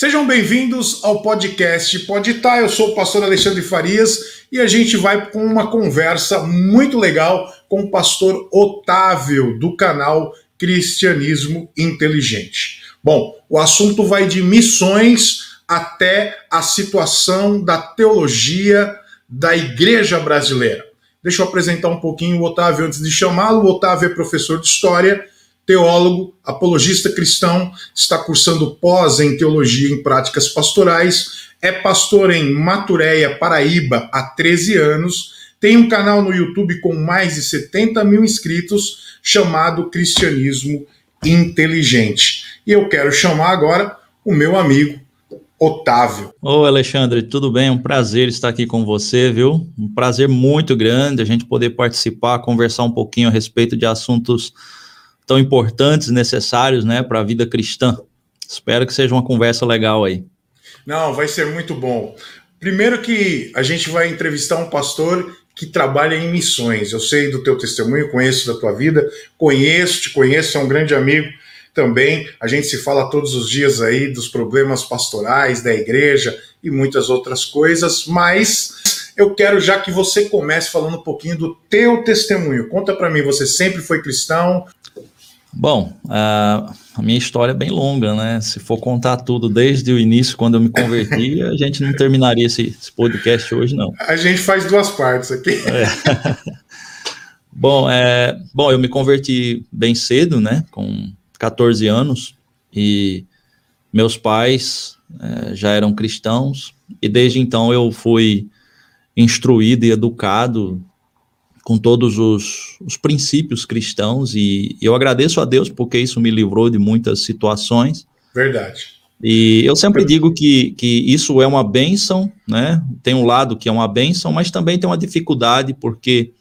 Sejam bem-vindos ao podcast Pode Tá. Eu sou o pastor Alexandre Farias e a gente vai com uma conversa muito legal com o pastor Otávio do canal Cristianismo Inteligente. Bom, o assunto vai de missões até a situação da teologia da igreja brasileira. Deixa eu apresentar um pouquinho o Otávio antes de chamá-lo. O Otávio é professor de história teólogo, apologista cristão, está cursando pós em teologia em práticas pastorais, é pastor em Maturéia, Paraíba, há 13 anos, tem um canal no YouTube com mais de 70 mil inscritos chamado Cristianismo Inteligente. E eu quero chamar agora o meu amigo Otávio. Ô Alexandre, tudo bem? Um prazer estar aqui com você, viu? Um prazer muito grande a gente poder participar, conversar um pouquinho a respeito de assuntos tão importantes, necessários, né, para a vida cristã. Espero que seja uma conversa legal aí. Não, vai ser muito bom. Primeiro que a gente vai entrevistar um pastor que trabalha em missões. Eu sei do teu testemunho, conheço da tua vida, conheço, te conheço, é um grande amigo também. A gente se fala todos os dias aí dos problemas pastorais da igreja e muitas outras coisas, mas eu quero já que você comece falando um pouquinho do teu testemunho. Conta para mim, você sempre foi cristão? Bom, a, a minha história é bem longa, né? Se for contar tudo desde o início, quando eu me converti, a gente não terminaria esse, esse podcast hoje, não. A gente faz duas partes aqui. É. bom, é, bom, eu me converti bem cedo, né? Com 14 anos, e meus pais é, já eram cristãos, e desde então eu fui instruído e educado com todos os, os, princípios cristãos e eu agradeço a Deus porque isso me livrou de muitas situações. Verdade. E eu sempre digo que, que isso é uma bênção, né? Tem um lado que é uma bênção, mas também tem uma dificuldade, porque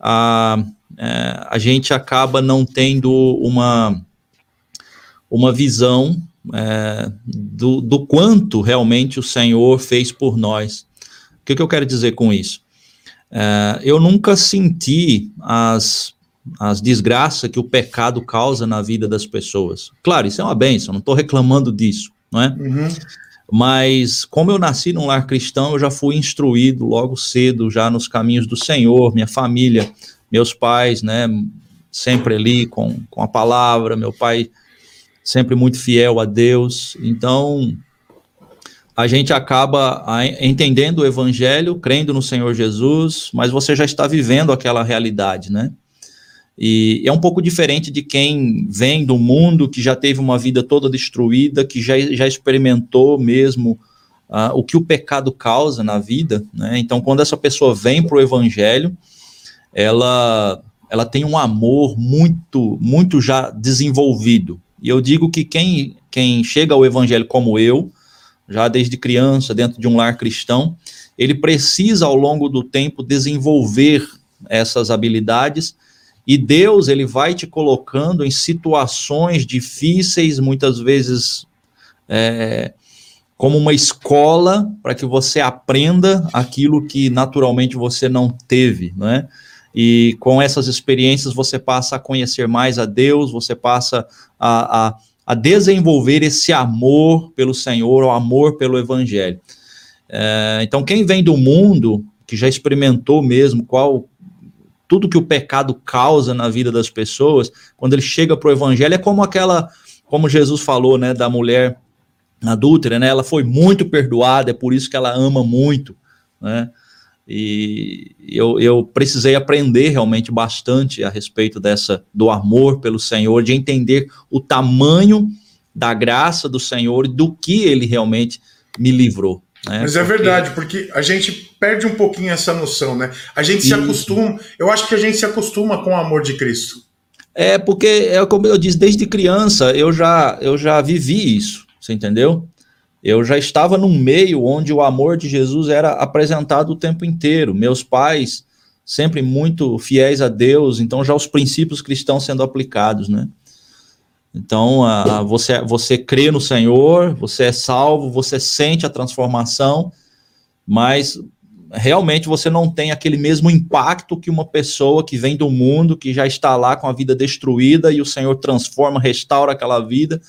a, é, a gente acaba não tendo uma, uma visão é, do, do quanto realmente o Senhor fez por nós. O que, que eu quero dizer com isso? É, eu nunca senti as, as desgraças que o pecado causa na vida das pessoas. Claro, isso é uma benção, não estou reclamando disso, não é? Uhum. Mas como eu nasci num lar cristão, eu já fui instruído logo cedo, já nos caminhos do Senhor, minha família, meus pais, né, sempre ali com, com a palavra, meu pai sempre muito fiel a Deus. Então, a gente acaba entendendo o evangelho, crendo no Senhor Jesus, mas você já está vivendo aquela realidade, né? E é um pouco diferente de quem vem do mundo, que já teve uma vida toda destruída, que já, já experimentou mesmo uh, o que o pecado causa na vida, né? Então, quando essa pessoa vem para o evangelho, ela, ela tem um amor muito, muito já desenvolvido. E eu digo que quem, quem chega ao evangelho como eu, já desde criança, dentro de um lar cristão, ele precisa ao longo do tempo desenvolver essas habilidades e Deus ele vai te colocando em situações difíceis, muitas vezes é, como uma escola para que você aprenda aquilo que naturalmente você não teve, não é? E com essas experiências você passa a conhecer mais a Deus, você passa a, a a desenvolver esse amor pelo Senhor, o amor pelo Evangelho. É, então, quem vem do mundo, que já experimentou mesmo qual tudo que o pecado causa na vida das pessoas, quando ele chega para o Evangelho, é como aquela, como Jesus falou, né, da mulher adúltera, né? Ela foi muito perdoada, é por isso que ela ama muito, né? E eu, eu precisei aprender realmente bastante a respeito dessa do amor pelo Senhor, de entender o tamanho da graça do Senhor e do que ele realmente me livrou. Né? Mas é porque... verdade, porque a gente perde um pouquinho essa noção, né? A gente se acostuma, eu acho que a gente se acostuma com o amor de Cristo. É, porque, é como eu disse, desde criança eu já, eu já vivi isso, você entendeu? Eu já estava num meio onde o amor de Jesus era apresentado o tempo inteiro. Meus pais, sempre muito fiéis a Deus, então já os princípios cristãos sendo aplicados, né? Então, a, você, você crê no Senhor, você é salvo, você sente a transformação, mas realmente você não tem aquele mesmo impacto que uma pessoa que vem do mundo, que já está lá com a vida destruída e o Senhor transforma, restaura aquela vida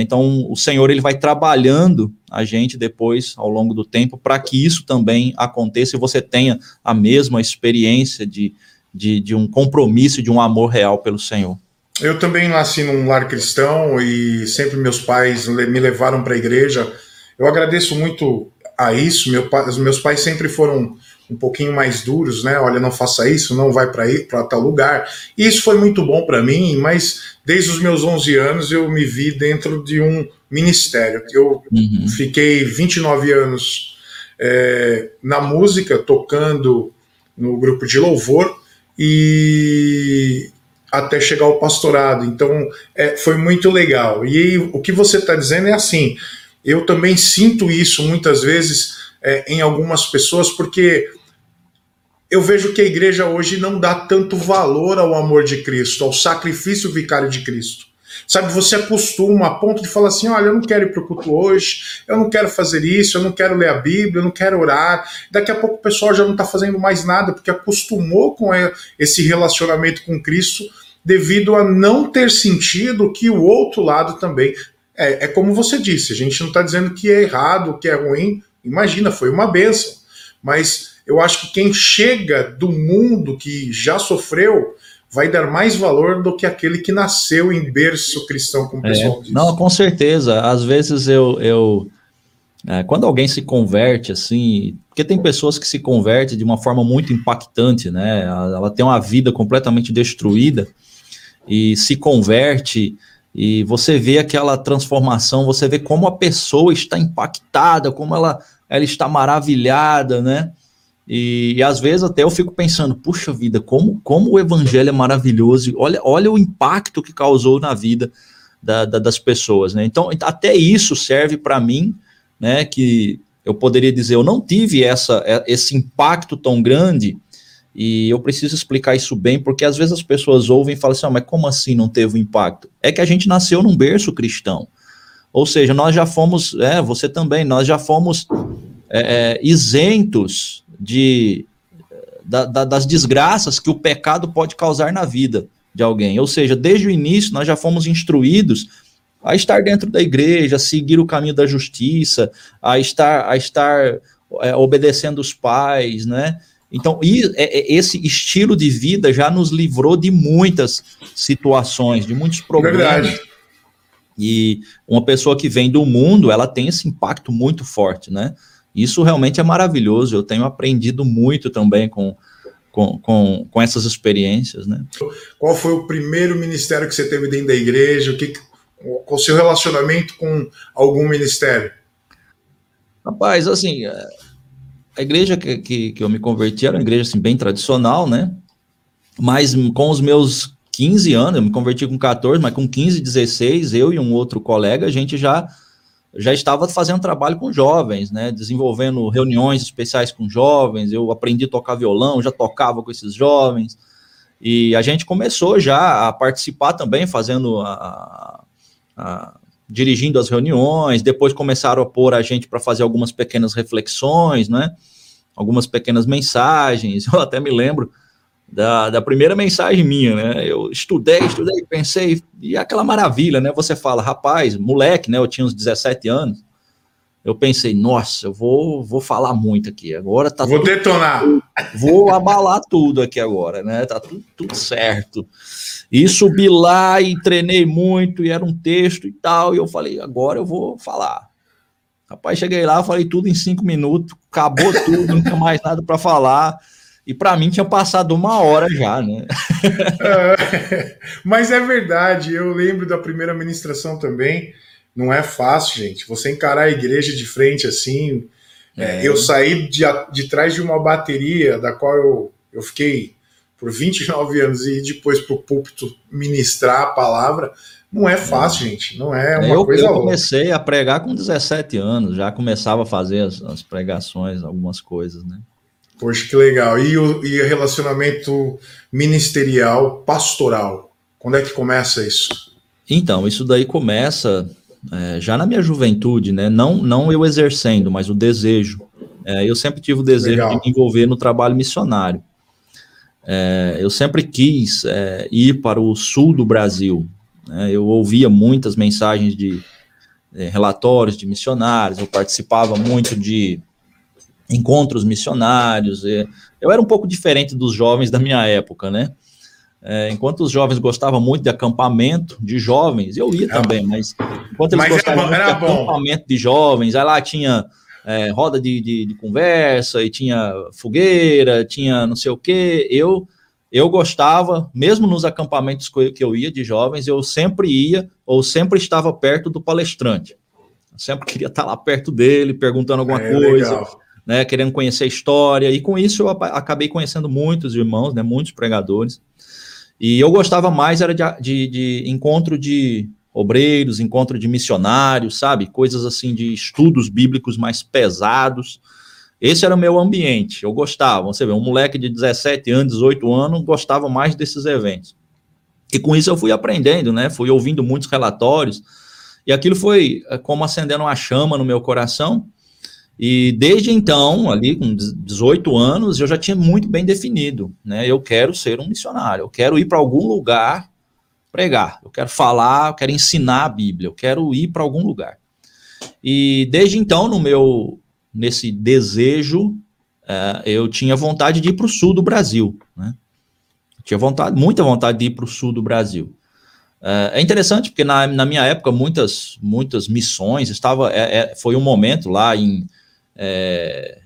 Então, o Senhor ele vai trabalhando a gente depois, ao longo do tempo, para que isso também aconteça e você tenha a mesma experiência de, de, de um compromisso, de um amor real pelo Senhor. Eu também nasci num lar cristão e sempre meus pais me levaram para a igreja. Eu agradeço muito a isso. Meu, os meus pais sempre foram um pouquinho mais duros, né? Olha, não faça isso, não vai para tal lugar. E isso foi muito bom para mim, mas desde os meus 11 anos eu me vi dentro de um ministério. Eu uhum. fiquei 29 anos é, na música, tocando no grupo de louvor e até chegar ao pastorado. Então é, foi muito legal. E o que você está dizendo é assim. Eu também sinto isso muitas vezes é, em algumas pessoas, porque eu vejo que a igreja hoje não dá tanto valor ao amor de Cristo, ao sacrifício vicário de Cristo. Sabe, você acostuma a ponto de falar assim: olha, eu não quero ir para o culto hoje, eu não quero fazer isso, eu não quero ler a Bíblia, eu não quero orar. Daqui a pouco o pessoal já não está fazendo mais nada, porque acostumou com esse relacionamento com Cristo, devido a não ter sentido que o outro lado também. É, é como você disse, a gente não está dizendo que é errado, que é ruim. Imagina, foi uma benção. Mas eu acho que quem chega do mundo que já sofreu vai dar mais valor do que aquele que nasceu em berço cristão, como o é, pessoal diz. Não, com certeza. Às vezes eu. eu é, quando alguém se converte, assim, porque tem pessoas que se convertem de uma forma muito impactante, né? Ela tem uma vida completamente destruída e se converte e você vê aquela transformação, você vê como a pessoa está impactada, como ela, ela está maravilhada, né? E, e, às vezes até eu fico pensando, puxa vida, como, como o evangelho é maravilhoso, olha, olha o impacto que causou na vida da, da, das pessoas, né? Então, até isso serve para mim, né? Que eu poderia dizer, eu não tive essa, é, esse impacto tão grande, e eu preciso explicar isso bem, porque às vezes as pessoas ouvem e falam assim, ah, mas como assim não teve um impacto? É que a gente nasceu num berço cristão. Ou seja, nós já fomos, é, você também, nós já fomos é, é isentos de, da, da, das desgraças que o pecado pode causar na vida de alguém. Ou seja, desde o início nós já fomos instruídos a estar dentro da igreja, a seguir o caminho da justiça, a estar, a estar é, obedecendo os pais, né? Então, é, é, esse estilo de vida já nos livrou de muitas situações, de muitos problemas. Verdade. E uma pessoa que vem do mundo, ela tem esse impacto muito forte, né? Isso realmente é maravilhoso. Eu tenho aprendido muito também com, com, com, com essas experiências, né? Qual foi o primeiro ministério que você teve dentro da igreja? O que, qual o seu relacionamento com algum ministério? Rapaz, assim, a igreja que, que, que eu me converti era uma igreja assim, bem tradicional, né? Mas com os meus 15 anos, eu me converti com 14, mas com 15, 16, eu e um outro colega, a gente já já estava fazendo trabalho com jovens, né, desenvolvendo reuniões especiais com jovens. Eu aprendi a tocar violão, já tocava com esses jovens. E a gente começou já a participar também, fazendo a, a, dirigindo as reuniões. Depois começaram a pôr a gente para fazer algumas pequenas reflexões, né? Algumas pequenas mensagens. Eu até me lembro da, da primeira mensagem minha, né? Eu estudei, estudei, pensei, e aquela maravilha, né? Você fala, rapaz, moleque, né? Eu tinha uns 17 anos. Eu pensei, nossa, eu vou, vou falar muito aqui. Agora tá Vou tudo, detonar. Vou abalar tudo aqui agora, né? Tá tudo, tudo certo. E subi lá e treinei muito, e era um texto e tal. E eu falei, agora eu vou falar. Rapaz, cheguei lá, falei tudo em cinco minutos, acabou tudo, não tinha mais nada para falar. E para mim tinha passado uma hora já, né? é, mas é verdade, eu lembro da primeira ministração também. Não é fácil, gente. Você encarar a igreja de frente assim. É. É, eu saí de, de trás de uma bateria da qual eu, eu fiquei por 29 anos e depois para o púlpito ministrar a palavra. Não é fácil, gente. Não é uma eu, coisa. Eu comecei a pregar com 17 anos, já começava a fazer as, as pregações, algumas coisas, né? Poxa, que legal. E o e relacionamento ministerial, pastoral? Quando é que começa isso? Então, isso daí começa é, já na minha juventude, né? Não, não eu exercendo, mas o desejo. É, eu sempre tive o desejo legal. de me envolver no trabalho missionário. É, eu sempre quis é, ir para o sul do Brasil. Né? Eu ouvia muitas mensagens de, é, relatórios de missionários, eu participava muito de encontros missionários. Eu era um pouco diferente dos jovens da minha época, né? É, enquanto os jovens gostavam muito de acampamento de jovens, eu ia também, mas enquanto eles mas gostavam muito de acampamento de jovens, aí lá tinha é, roda de, de, de, conversa, e tinha fogueira, tinha não sei o quê, eu eu gostava, mesmo nos acampamentos que eu ia de jovens, eu sempre ia ou sempre estava perto do palestrante. Eu sempre queria estar lá perto dele, perguntando alguma é, coisa, legal. né, querendo conhecer a história, e com isso eu acabei conhecendo muitos irmãos, né, muitos pregadores. E eu gostava mais era de, de, de encontro de obreiros, encontro de missionários, sabe? Coisas assim de estudos bíblicos mais pesados. Esse era o meu ambiente. Eu gostava. Você vê, um moleque de 17 anos, 18 anos, gostava mais desses eventos. E com isso eu fui aprendendo, né? Fui ouvindo muitos relatórios. E aquilo foi eh, como acendendo uma chama no meu coração. E desde então, ali com 18 anos, eu já tinha muito bem definido, né? Eu quero ser um missionário, eu quero ir para algum lugar pregar, eu quero falar, eu quero ensinar a Bíblia, eu quero ir para algum lugar. E desde então, no meu nesse desejo, uh, eu tinha vontade de ir para o sul do Brasil, né? tinha vontade, muita vontade de ir para o sul do Brasil. Uh, é interessante porque na, na minha época muitas muitas missões estava é, é, foi um momento lá em é,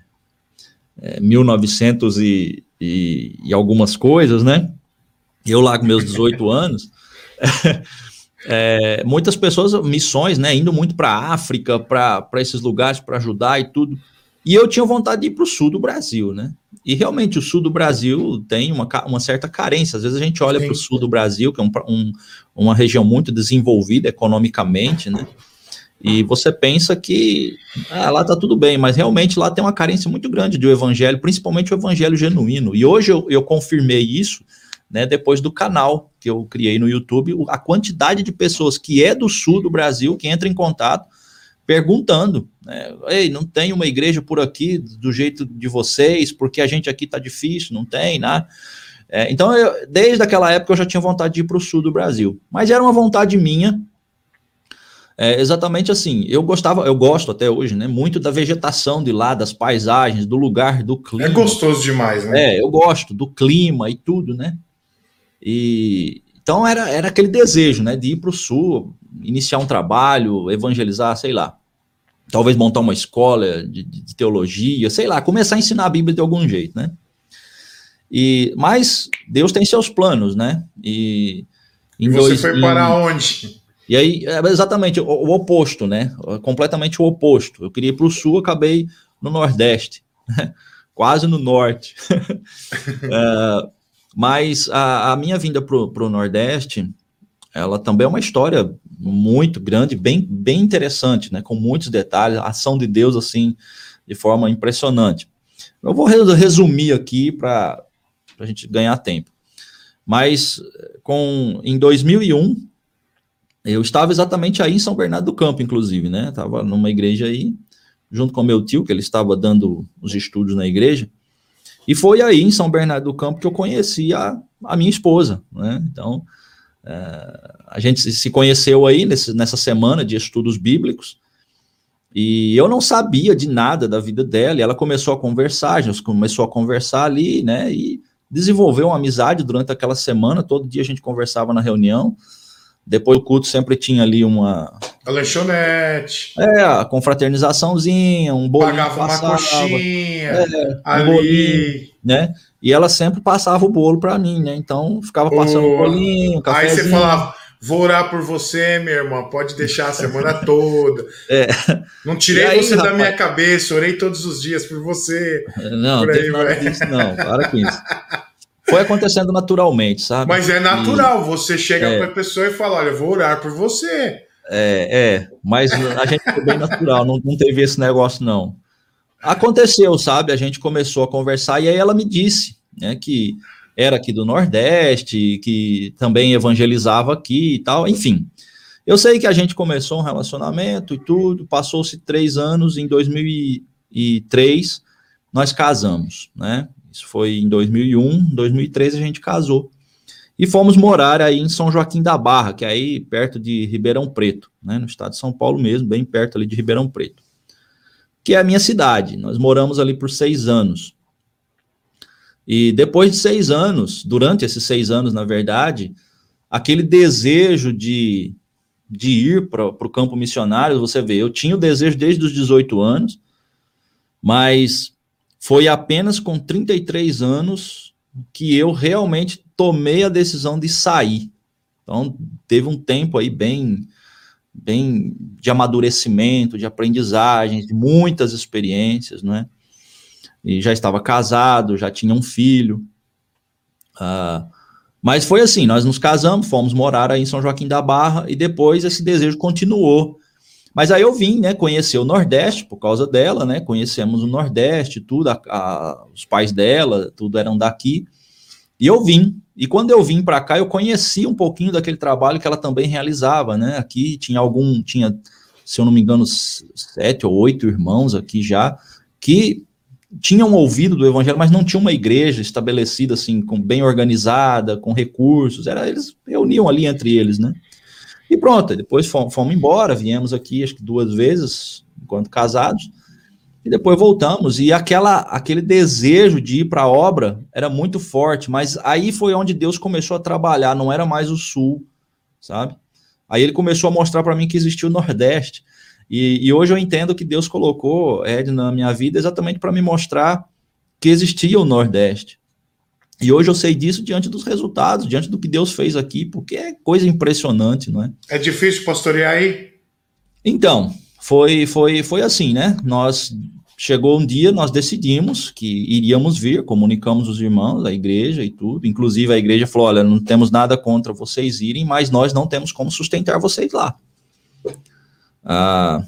é, 1900 e, e, e, algumas coisas, né? Eu lá com meus 18 anos, é, muitas pessoas, missões, né? Indo muito para a África, para esses lugares para ajudar e tudo. E eu tinha vontade de ir para o sul do Brasil, né? E realmente o sul do Brasil tem uma, uma certa carência. Às vezes a gente olha para o sul do Brasil, que é um, um, uma região muito desenvolvida economicamente, né? E você pensa que ah, lá está tudo bem, mas realmente lá tem uma carência muito grande do evangelho, principalmente o evangelho genuíno. E hoje eu, eu confirmei isso, né, depois do canal que eu criei no YouTube, a quantidade de pessoas que é do sul do Brasil que entra em contato perguntando, né, ei, não tem uma igreja por aqui do jeito de vocês, porque a gente aqui está difícil, não tem, né? É, então, eu, desde aquela época eu já tinha vontade de ir para o sul do Brasil, mas era uma vontade minha, é exatamente assim. Eu gostava, eu gosto até hoje, né? Muito da vegetação de lá, das paisagens, do lugar, do clima. É gostoso demais, né? É, eu gosto do clima e tudo, né? E então era, era aquele desejo, né? De ir para o sul, iniciar um trabalho, evangelizar, sei lá. Talvez montar uma escola de, de teologia, sei lá, começar a ensinar a Bíblia de algum jeito, né? E, mas Deus tem seus planos, né? E, e você dois, foi para em, onde? E aí, é exatamente o, o, oposto, né? Completamente o oposto. Eu queria ir para o sul, acabei no Nordeste, né? quase no Norte. é, mas a, a, minha vinda para o Nordeste, ela também é uma história muito grande, bem, bem interessante, né? Com muitos detalhes, a ação de Deus, assim, de forma impressionante. Eu vou resumir aqui para a gente ganhar tempo. Mas com, em 2001, eu estava exatamente aí em São Bernardo do Campo, inclusive, né? Estava numa igreja aí, junto com meu tio, que ele estava dando os estudos na igreja. E foi aí em São Bernardo do Campo que eu conheci a, a minha esposa, né? Então, é, a gente se conheceu aí nesse, nessa semana de estudos bíblicos. E eu não sabia de nada da vida dela, e ela começou a conversar, a gente começou a conversar ali, né? E desenvolveu uma amizade durante aquela semana, todo dia a gente conversava na reunião. Depois do culto sempre tinha ali uma. A lanchonete. É, a confraternizaçãozinha, um bolinho. Pagava passava, uma coxinha. É, ali. Um bolinho, né? E ela sempre passava o bolo para mim, né? Então ficava passando o bolinho. Um Aí você falava. Vou orar por você, minha irmã. Pode deixar a semana toda. É. Não tirei aí, você rapaz... da minha cabeça, orei todos os dias por você. Não, por aí, nada disso, não. Para com isso. Foi acontecendo naturalmente, sabe? Mas é natural, e, você chega é, para a pessoa e fala: Olha, eu vou orar por você. É, é, mas a gente foi bem natural, não, não teve esse negócio, não. Aconteceu, sabe? A gente começou a conversar e aí ela me disse, né, que era aqui do Nordeste, que também evangelizava aqui e tal, enfim. Eu sei que a gente começou um relacionamento e tudo, passou-se três anos, em 2003 nós casamos, né? Isso foi em 2001, 2003 a gente casou. e fomos morar aí em São Joaquim da Barra, que é aí perto de Ribeirão Preto, né, no estado de São Paulo mesmo, bem perto ali de Ribeirão Preto, que é a minha cidade. Nós moramos ali por seis anos. E depois de seis anos, durante esses seis anos, na verdade, aquele desejo de, de ir para o campo missionário, você vê, eu tinha o desejo desde os 18 anos, mas foi apenas com 33 anos que eu realmente tomei a decisão de sair. Então, teve um tempo aí bem, bem de amadurecimento, de aprendizagem, de muitas experiências, não é? E já estava casado, já tinha um filho. Uh, mas foi assim, nós nos casamos, fomos morar aí em São Joaquim da Barra, e depois esse desejo continuou. Mas aí eu vim, né, conhecer o Nordeste por causa dela, né, conhecemos o Nordeste, tudo, a, a, os pais dela, tudo eram daqui, e eu vim. E quando eu vim para cá, eu conheci um pouquinho daquele trabalho que ela também realizava, né, aqui tinha algum, tinha, se eu não me engano, sete ou oito irmãos aqui já, que tinham ouvido do evangelho, mas não tinha uma igreja estabelecida assim, com bem organizada, com recursos. Era eles reuniam ali entre eles, né? E pronto, depois fomos, fomos embora, viemos aqui acho que duas vezes enquanto casados. E depois voltamos e aquela aquele desejo de ir para a obra era muito forte, mas aí foi onde Deus começou a trabalhar, não era mais o sul, sabe? Aí ele começou a mostrar para mim que existia o Nordeste. E, e, hoje eu entendo que Deus colocou Ed na minha vida exatamente para me mostrar que existia o Nordeste. E hoje eu sei disso diante dos resultados, diante do que Deus fez aqui, porque é coisa impressionante, não é? É difícil pastorear aí? Então, foi, foi, foi assim, né? Nós chegou um dia, nós decidimos que iríamos vir, comunicamos os irmãos, a igreja e tudo. Inclusive a igreja falou: olha, não temos nada contra vocês irem, mas nós não temos como sustentar vocês lá. Ah,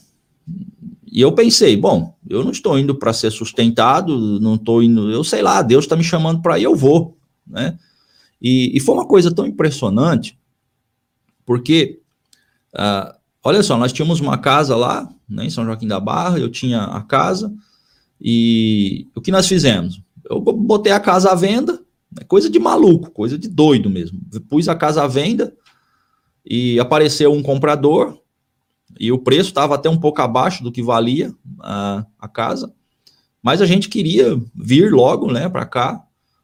e eu pensei, bom, eu não estou indo para ser sustentado, não estou indo, eu sei lá, Deus está me chamando para ir, eu vou, né? E, e, foi uma coisa tão impressionante, porque, ah, olha só, nós tínhamos uma casa lá, né, em São Joaquim da Barra, eu tinha a casa, e o que nós fizemos? Eu botei a casa à venda, né, coisa de maluco, coisa de doido mesmo. Pus a casa à venda e apareceu um comprador, e o preço estava até um pouco abaixo do que valia a, a casa, mas a gente queria vir logo, né, para cá,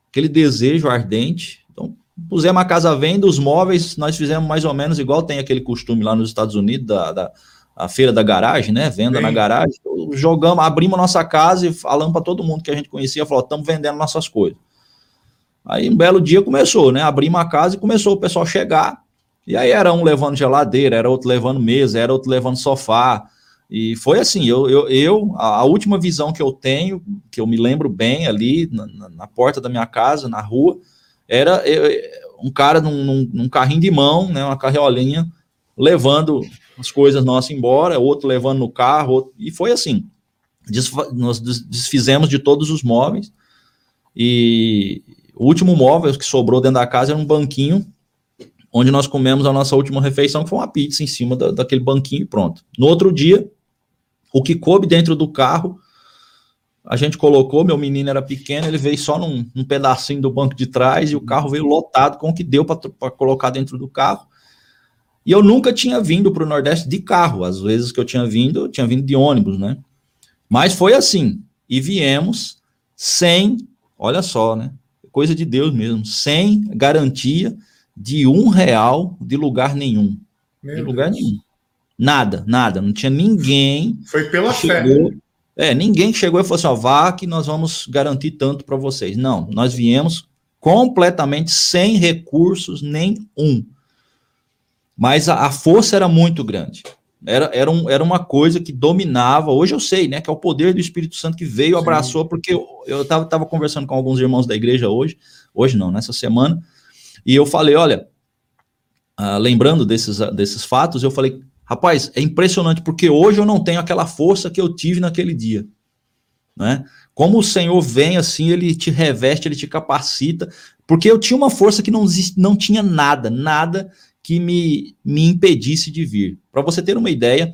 aquele desejo ardente. Então, pusemos a casa à venda, os móveis nós fizemos mais ou menos igual tem aquele costume lá nos Estados Unidos da, da a feira da garagem, né, venda Sim. na garagem. Jogamos, abrimos nossa casa e falamos para todo mundo que a gente conhecia, falou, estamos vendendo nossas coisas. Aí um belo dia começou, né? Abrimos a casa e começou o pessoal chegar e aí era um levando geladeira, era outro levando mesa, era outro levando sofá. E foi assim, eu, eu, eu a, última visão que eu tenho, que eu me lembro bem ali na, na porta da minha casa, na rua, era eu, um cara num, num, num, carrinho de mão, né, uma carriolinha, levando as coisas nossas embora, outro levando no carro, outro, e foi assim. Desfa, nós desfizemos de todos os móveis, e o último móvel que sobrou dentro da casa era um banquinho onde nós comemos a nossa última refeição, que foi uma pizza em cima da, daquele banquinho e pronto. No outro dia, o que coube dentro do carro, a gente colocou, meu menino era pequeno, ele veio só num, num pedacinho do banco de trás e o carro veio lotado com o que deu para colocar dentro do carro. E eu nunca tinha vindo para o Nordeste de carro. Às vezes que eu tinha vindo, eu tinha vindo de ônibus, né? Mas foi assim. E viemos sem, olha só, né? Coisa de Deus mesmo, sem garantia de um real de lugar nenhum. Meu de lugar Deus. nenhum. Nada, nada. Não tinha ninguém. Foi pela chegou, fé. É, ninguém chegou e falou assim: ó, vá que nós vamos garantir tanto para vocês. Não, nós viemos completamente sem recursos nenhum. Mas a, a força era muito grande. Era, era, um, era uma coisa que dominava. Hoje eu sei, né? Que é o poder do Espírito Santo que veio, Sim. abraçou, porque eu estava tava conversando com alguns irmãos da igreja hoje, hoje não, nessa semana, e eu falei, olha, uh, lembrando desses, uh, desses fatos, eu falei, rapaz, é impressionante, porque hoje eu não tenho aquela força que eu tive naquele dia. Né? Como o Senhor vem assim, ele te reveste, ele te capacita, porque eu tinha uma força que não, não tinha nada, nada que me, me impedisse de vir. Para você ter uma ideia,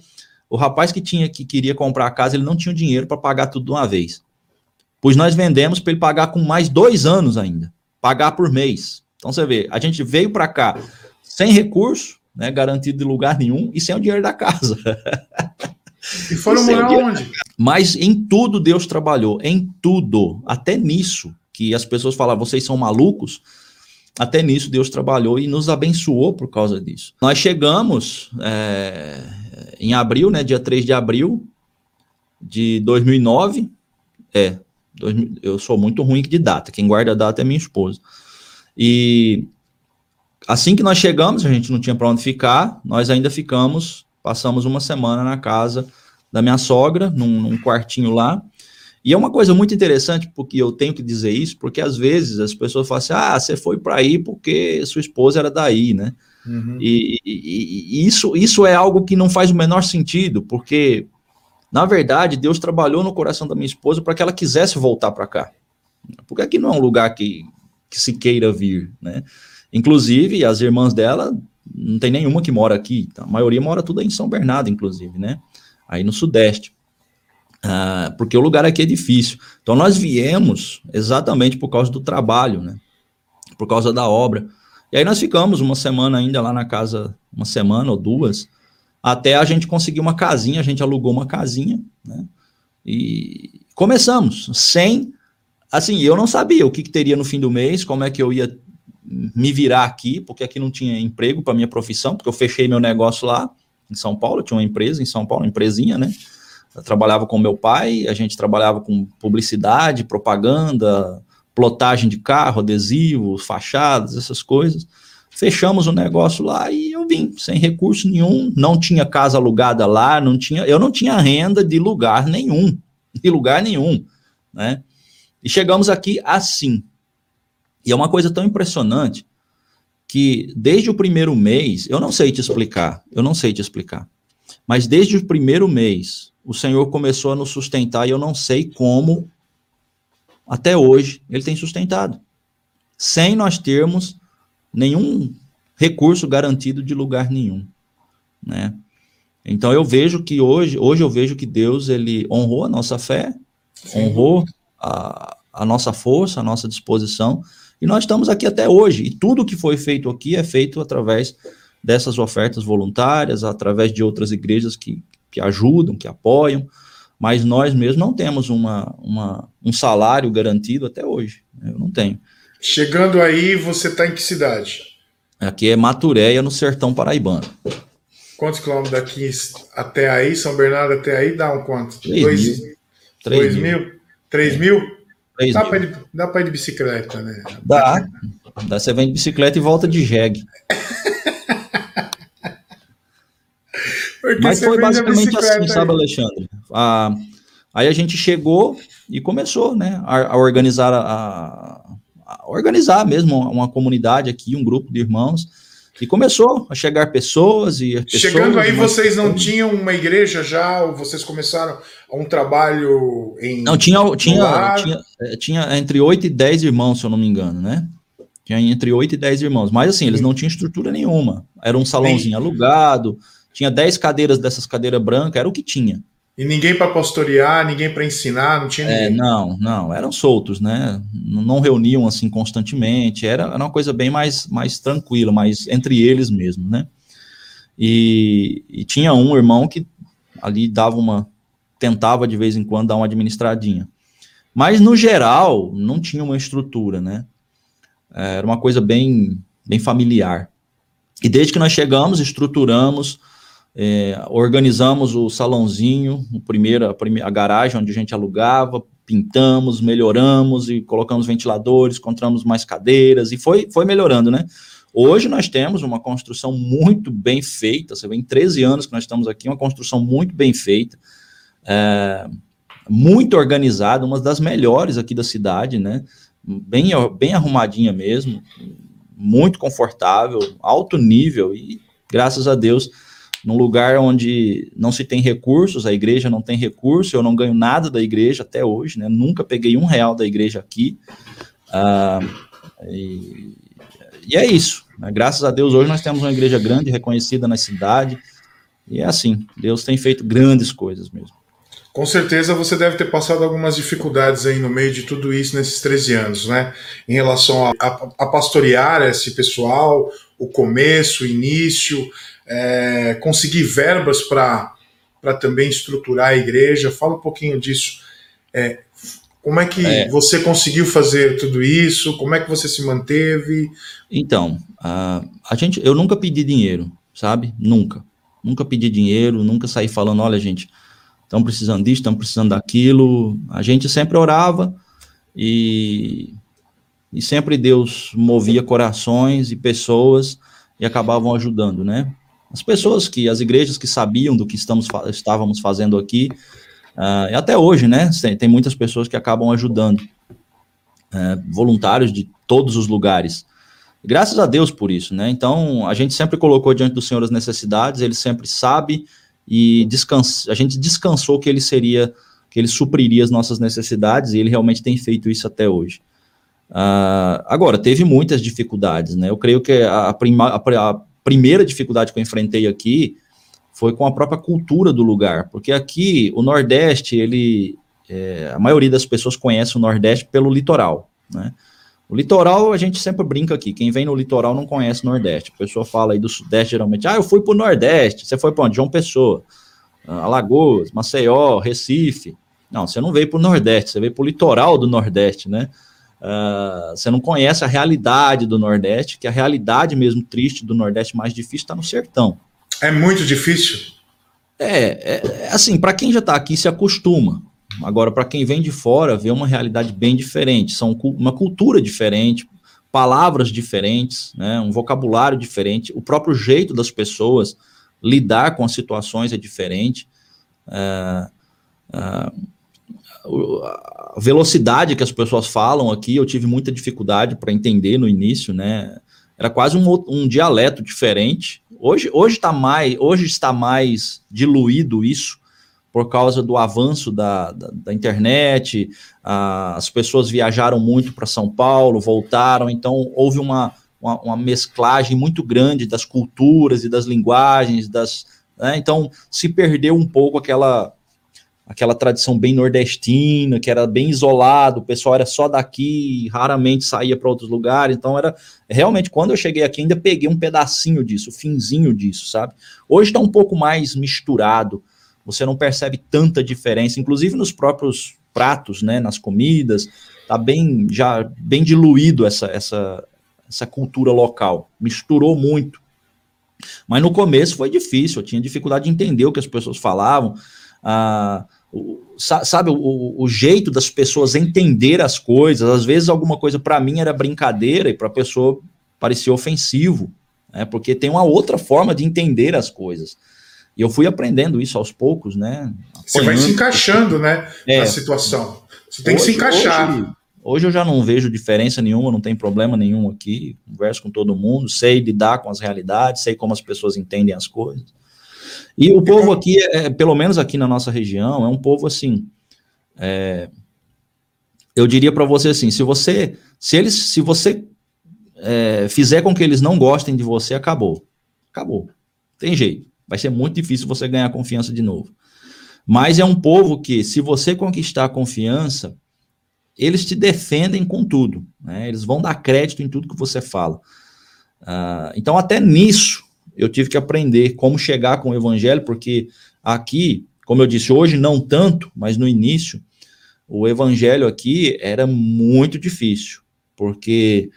o rapaz que tinha que queria comprar a casa, ele não tinha dinheiro para pagar tudo de uma vez. Pois nós vendemos para ele pagar com mais dois anos ainda, pagar por mês. Então você vê, a gente veio para cá sem recurso, né, garantido de lugar nenhum e sem o dinheiro da casa. E foram morar onde? Mas em tudo Deus trabalhou, em tudo, até nisso, que as pessoas falam, vocês são malucos, até nisso Deus trabalhou e nos abençoou por causa disso. Nós chegamos é, em abril, né, dia 3 de abril de 2009, é, eu sou muito ruim de data, quem guarda a data é minha esposa. E assim que nós chegamos, a gente não tinha para onde ficar, nós ainda ficamos, passamos uma semana na casa da minha sogra, num, num quartinho lá. E é uma coisa muito interessante, porque eu tenho que dizer isso, porque às vezes as pessoas falam assim: ah, você foi para aí porque sua esposa era daí, né? Uhum. E, e, e, isso, isso é algo que não faz o menor sentido, porque, na verdade, Deus trabalhou no coração da minha esposa para que ela quisesse voltar para cá. Porque aqui não é um lugar que, que se queira vir, né? Inclusive, as irmãs dela, não tem nenhuma que mora aqui, a maioria mora tudo em São Bernardo, inclusive, né? Aí no Sudeste. Ah, porque o lugar aqui é difícil. Então nós viemos exatamente por causa do trabalho, né? Por causa da obra. E aí nós ficamos uma semana ainda lá na casa, uma semana ou duas, até a gente conseguir uma casinha, a gente alugou uma casinha, né? E começamos, sem, assim, eu não sabia o que, que teria no fim do mês, como é que eu ia me virar aqui, porque aqui não tinha emprego para minha profissão, porque eu fechei meu negócio lá em São Paulo, tinha uma empresa em São Paulo, uma empresinha, né? Eu trabalhava com meu pai, a gente trabalhava com publicidade, propaganda, plotagem de carro, adesivos, fachadas, essas coisas. Fechamos o negócio lá e eu vim sem recurso nenhum, não tinha casa alugada lá, não tinha, eu não tinha renda de lugar nenhum, de lugar nenhum, né? E chegamos aqui assim. E é uma coisa tão impressionante que desde o primeiro mês, eu não sei te explicar, eu não sei te explicar, mas desde o primeiro mês, o Senhor começou a nos sustentar e eu não sei como, até hoje, Ele tem sustentado, sem nós termos nenhum recurso garantido de lugar nenhum, né? Então eu vejo que hoje, hoje eu vejo que Deus ele honrou a nossa fé, Sim. honrou a, a nossa força, a nossa disposição, e nós estamos aqui até hoje. E tudo que foi feito aqui é feito através dessas ofertas voluntárias, através de outras igrejas que, que ajudam, que apoiam, mas nós mesmos não temos uma, uma, um salário garantido até hoje. Eu não tenho. Chegando aí, você está em que cidade? Aqui é Maturéia, no sertão paraibano. Quantos quilômetros daqui até aí? São Bernardo até aí dá um quanto? Três Dois mil. Três mil? Três mil? Dá para ir, dá ir de bicicleta, né? Dá. Dá. Você vem de bicicleta e volta de jegue. Mas foi basicamente assim, sabe, Alexandre? Ah, aí a gente chegou e começou, né, a, a organizar a, a, organizar mesmo uma comunidade aqui, um grupo de irmãos e começou a chegar pessoas e pessoas, Chegando aí, vocês não tinham uma igreja já, ou vocês começaram um trabalho em. Não, tinha, tinha, tinha, é, tinha, entre 8 e 10 irmãos, se eu não me engano, né? Tinha entre 8 e 10 irmãos. Mas assim, eles não tinham estrutura nenhuma. Era um salãozinho alugado, tinha 10 cadeiras dessas cadeiras brancas, era o que tinha. E ninguém para pastorear, ninguém para ensinar, não tinha é, ninguém. É, não, não, eram soltos, né? Não reuniam assim constantemente, era, era uma coisa bem mais, mais tranquila, mais entre eles mesmo, né? E, e tinha um irmão que ali dava uma, tentava de vez em quando dar uma administradinha. Mas no geral, não tinha uma estrutura, né? É, era uma coisa bem, bem familiar. E desde que nós chegamos, estruturamos, é, organizamos o salãozinho, o primeiro, a, primeira, a garagem onde a gente alugava, pintamos, melhoramos e colocamos ventiladores, encontramos mais cadeiras e foi, foi melhorando, né? Hoje nós temos uma construção muito bem feita, você vê em 13 anos que nós estamos aqui, uma construção muito bem feita, é, muito organizada, uma das melhores aqui da cidade, né? Bem, bem arrumadinha mesmo, muito confortável, alto nível e graças a Deus num lugar onde não se tem recursos, a igreja não tem recurso, eu não ganho nada da igreja até hoje, né? Nunca peguei um real da igreja aqui. Ah, e, e, é isso. Né? Graças a Deus, hoje nós temos uma igreja grande, reconhecida na cidade. E é assim, Deus tem feito grandes coisas mesmo. Com certeza você deve ter passado algumas dificuldades aí no meio de tudo isso nesses 13 anos, né? Em relação a, a, a pastorear esse pessoal, o começo, o início, é, conseguir verbas para também estruturar a igreja. Fala um pouquinho disso. É, como é que é. você conseguiu fazer tudo isso? Como é que você se manteve? Então, a, a gente, eu nunca pedi dinheiro, sabe? Nunca. Nunca pedi dinheiro, nunca saí falando, olha, gente, estão precisando disso, estão precisando daquilo. A gente sempre orava e, e sempre Deus movia corações e pessoas e acabavam ajudando, né? As pessoas que, as igrejas que sabiam do que estamos, estávamos fazendo aqui, uh, e até hoje, né? Tem, tem, muitas pessoas que acabam ajudando, uh, voluntários de todos os lugares. Graças a Deus por isso, né? Então, a gente sempre colocou diante do Senhor as necessidades, ele sempre sabe e descansa, a gente descansou que ele seria, que ele supriria as nossas necessidades, e ele realmente tem feito isso até hoje. Uh, agora, teve muitas dificuldades, né? Eu creio que a, prima, a, a, primeira dificuldade que eu enfrentei aqui foi com a própria cultura do lugar, porque aqui o Nordeste, ele, é, a maioria das pessoas conhece o Nordeste pelo litoral, né? O litoral, a gente sempre brinca aqui, quem vem no litoral não conhece o Nordeste. A pessoa fala aí do Sudeste, geralmente, ah, eu fui para o Nordeste. Você foi para onde? João Pessoa, ah, Alagoas, Maceió, Recife. Não, você não veio para o Nordeste, você veio para o litoral do Nordeste, né? Uh, você não conhece a realidade do Nordeste, que a realidade mesmo triste do Nordeste mais difícil está no sertão. É muito difícil? É, é, é assim, para quem já está aqui se acostuma. Agora, para quem vem de fora, vê uma realidade bem diferente, são uma cultura diferente, palavras diferentes, né, um vocabulário diferente, o próprio jeito das pessoas lidar com as situações é diferente. É, é, a velocidade que as pessoas falam aqui, eu tive muita dificuldade para entender no início, né? Era quase um, um dialeto diferente. Hoje, hoje, tá mais, hoje está mais diluído isso, por causa do avanço da, da, da internet, as pessoas viajaram muito para São Paulo, voltaram, então houve uma, uma, uma, mesclagem muito grande das culturas e das linguagens, das, né, então se perdeu um pouco aquela aquela tradição bem nordestina, que era bem isolado, o pessoal era só daqui, raramente saía para outros lugares, então era realmente quando eu cheguei aqui ainda peguei um pedacinho disso, o finzinho disso, sabe? Hoje está um pouco mais misturado, você não percebe tanta diferença, inclusive nos próprios pratos, né, nas comidas, tá bem já bem diluído essa essa essa cultura local, misturou muito. Mas no começo foi difícil, eu tinha dificuldade de entender o que as pessoas falavam, ah, o, sabe, o, o, jeito das pessoas entender as coisas, às vezes alguma coisa para mim era brincadeira e para a pessoa parecia ofensivo, né, porque tem uma outra forma de entender as coisas. E eu fui aprendendo isso aos poucos, né? Você vai se encaixando, né? É, na situação. Você tem hoje, que se encaixar. Hoje, hoje, eu já não vejo diferença nenhuma, não tem problema nenhum aqui. Converso com todo mundo, sei lidar com as realidades, sei como as pessoas entendem as coisas. E o povo aqui, é, pelo menos aqui na nossa região, é um povo assim. É, eu diria para você assim: se você, se eles, se você é, fizer com que eles não gostem de você, acabou, acabou, tem jeito vai ser muito difícil você ganhar confiança de novo. Mas é um povo que, se você conquistar a confiança, eles te defendem com tudo, né? Eles vão dar crédito em tudo que você fala. Uh, então, até nisso, eu tive que aprender como chegar com o evangelho, porque aqui, como eu disse, hoje não tanto, mas no início, o evangelho aqui era muito difícil, porque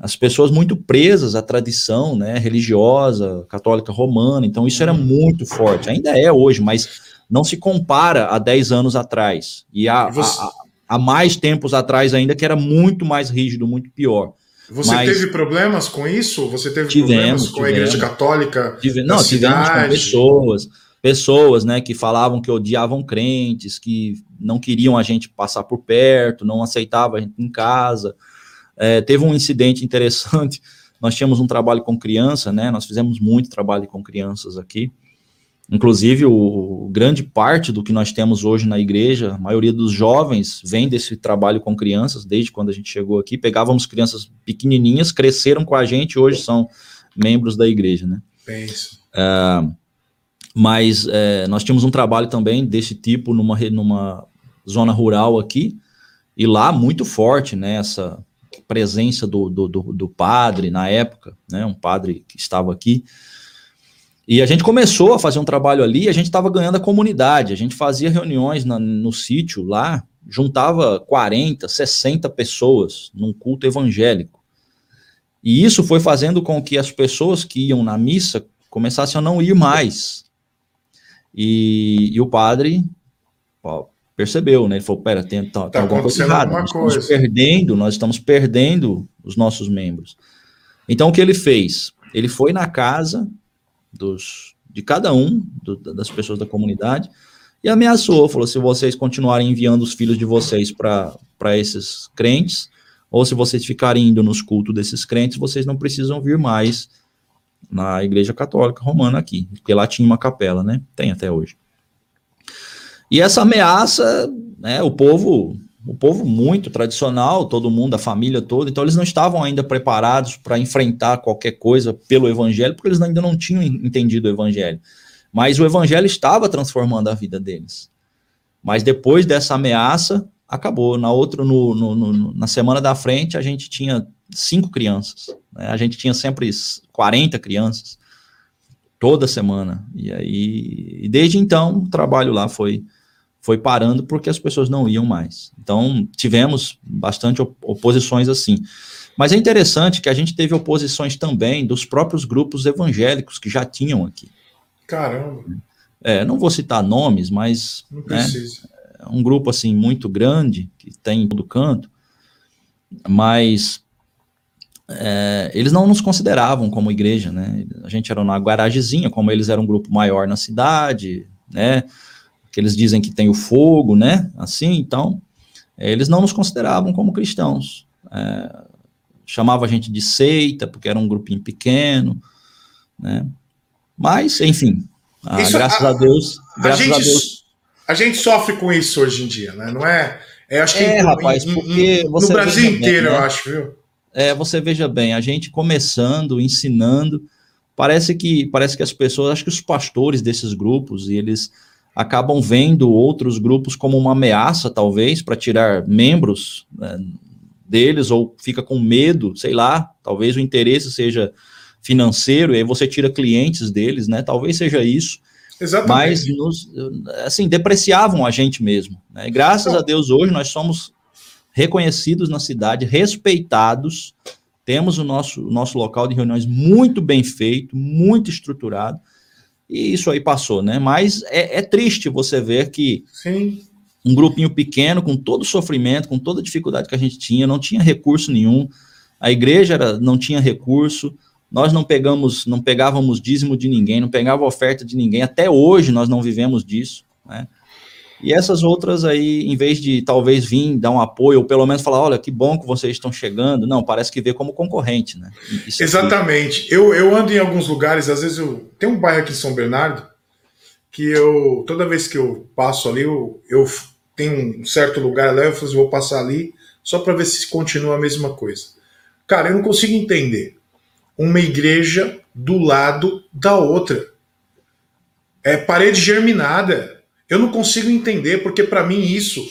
as pessoas muito presas à tradição né, religiosa, católica romana, então isso era uhum. muito forte, ainda é hoje, mas não se compara a 10 anos atrás, e há, há, há mais tempos atrás ainda que era muito mais rígido, muito pior. Você mas... teve problemas com isso? Você teve tivemos, problemas com tivemos. a Igreja Católica? Tive... Não, tivemos com pessoas, pessoas né, que falavam que odiavam crentes, que não queriam a gente passar por perto, não aceitavam a gente em casa. É, teve um incidente interessante. Nós tínhamos um trabalho com criança, né? Nós fizemos muito trabalho com crianças aqui. Inclusive, o, grande parte do que nós temos hoje na igreja, a maioria dos jovens vem desse trabalho com crianças, desde quando a gente chegou aqui. Pegávamos crianças pequenininhas, cresceram com a gente, hoje são membros da igreja, né? É, mas é, nós tínhamos um trabalho também desse tipo numa, numa zona rural aqui, e lá muito forte, né, essa presença do, do, do, do padre na época, né, um padre que estava aqui, e a gente começou a fazer um trabalho ali, a gente estava ganhando a comunidade, a gente fazia reuniões na, no sítio lá, juntava 40, 60 pessoas num culto evangélico. E isso foi fazendo com que as pessoas que iam na missa começassem a não ir mais. E, e o padre ó, percebeu, né? Ele falou: pera, tem, tá, tá, tá alguma coisa errada. Nós coisa. estamos perdendo, nós estamos perdendo os nossos membros. Então, o que ele fez? Ele foi na casa dos, de cada um do, das pessoas da comunidade e ameaçou, falou, se vocês continuarem enviando os filhos de vocês para esses crentes, ou se vocês ficarem indo nos cultos desses crentes, vocês não precisam vir mais na Igreja Católica Romana aqui, porque lá tinha uma capela, né? Tem até hoje. E essa ameaça, né, o povo o povo muito tradicional, todo mundo, a família toda, então eles não estavam ainda preparados para enfrentar qualquer coisa pelo evangelho, porque eles ainda não tinham entendido o evangelho. Mas o evangelho estava transformando a vida deles. Mas depois dessa ameaça, acabou. Na outra, no, no, no, na semana da frente, a gente tinha cinco crianças. Né? A gente tinha sempre 40 crianças toda semana. E aí, e desde então, o trabalho lá foi foi parando porque as pessoas não iam mais. Então, tivemos bastante oposições assim. Mas é interessante que a gente teve oposições também dos próprios grupos evangélicos que já tinham aqui. Caramba! É, não vou citar nomes, mas não né, é um grupo assim muito grande que tem em todo canto, mas é, eles não nos consideravam como igreja, né? A gente era uma garagezinha, como eles eram um grupo maior na cidade, né? Que eles dizem que tem o fogo, né? Assim, então, é, eles não nos consideravam como cristãos. É, chamava a gente de seita, porque era um grupinho pequeno, né? Mas, enfim, isso, graças a, a Deus, graças a, gente, a, Deus. A gente sofre com isso hoje em dia, né? Não é? É, acho que é, em, rapaz, porque no Brasil inteiro, bem, né? eu acho, viu? É, você veja bem, a gente começando, ensinando, parece que parece que as pessoas, acho que os pastores desses grupos, e eles acabam vendo outros grupos como uma ameaça, talvez, para tirar membros né, deles, ou fica com medo, sei lá, talvez o interesse seja financeiro, e aí você tira clientes deles, né? Talvez seja isso. Exatamente. Mas, nos, assim, depreciavam a gente mesmo. Né? E graças então, a Deus, hoje nós somos reconhecidos na cidade, respeitados, temos o nosso, o nosso local de reuniões muito bem feito, muito estruturado, e isso aí passou, né? Mas é, é triste você ver que Sim. um grupinho pequeno, com todo o sofrimento, com toda a dificuldade que a gente tinha, não tinha recurso nenhum, a igreja era, não tinha recurso, nós não pegamos, não pegávamos dízimo de ninguém, não pegava oferta de ninguém, até hoje nós não vivemos disso, né? E essas outras aí, em vez de talvez vir dar um apoio, ou pelo menos falar, olha, que bom que vocês estão chegando, não, parece que vê como concorrente, né? Isso Exatamente. Eu, eu ando em alguns lugares, às vezes eu. Tem um bairro aqui em São Bernardo que eu. Toda vez que eu passo ali, eu, eu tenho um certo lugar lá, eu falo, assim, vou passar ali só para ver se continua a mesma coisa. Cara, eu não consigo entender uma igreja do lado da outra. É parede germinada eu não consigo entender, porque para mim isso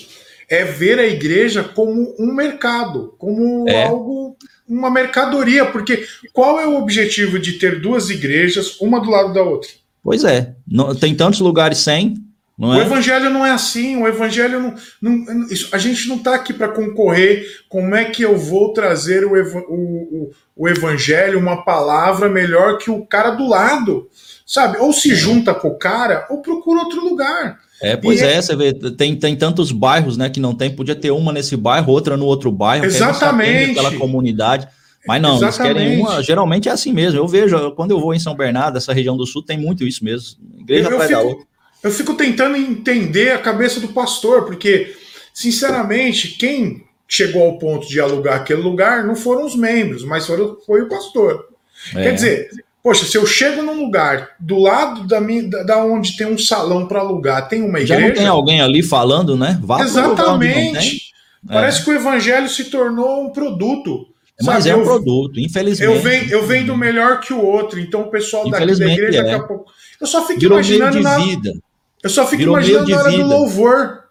é ver a igreja como um mercado, como é. algo, uma mercadoria, porque qual é o objetivo de ter duas igrejas, uma do lado da outra? Pois é, não, tem tantos lugares sem. o é? evangelho não é assim, o evangelho não. não isso, a gente não está aqui para concorrer. Como é que eu vou trazer o, o, o, o evangelho, uma palavra melhor que o cara do lado? Sabe? Ou se junta com o cara, ou procura outro lugar. É, pois e é, é, você vê, tem, tem tantos bairros, né, que não tem, podia ter uma nesse bairro, outra no outro bairro, Exatamente. aquela comunidade. Mas não, Exatamente. eles querem uma, geralmente é assim mesmo. Eu vejo, quando eu vou em São Bernardo, essa região do sul, tem muito isso mesmo. Igreja eu, eu fico, Eu fico tentando entender a cabeça do pastor, porque, sinceramente, quem chegou ao ponto de alugar aquele lugar não foram os membros, mas foram, foi o pastor. É. Quer dizer, Poxa, se eu chego num lugar do lado da, minha, da onde tem um salão para alugar, tem uma igreja. Já não tem alguém ali falando, né? Vá Exatamente. Parece é. que o evangelho se tornou um produto. Mas Sabe, é um eu, produto, infelizmente. Eu venho, eu vendo melhor que o outro, então o pessoal daqui da igreja é. daqui a pouco. Eu só fico Virou imaginando meio de na, vida. Eu só fico Virou imaginando na hora vida. do louvor.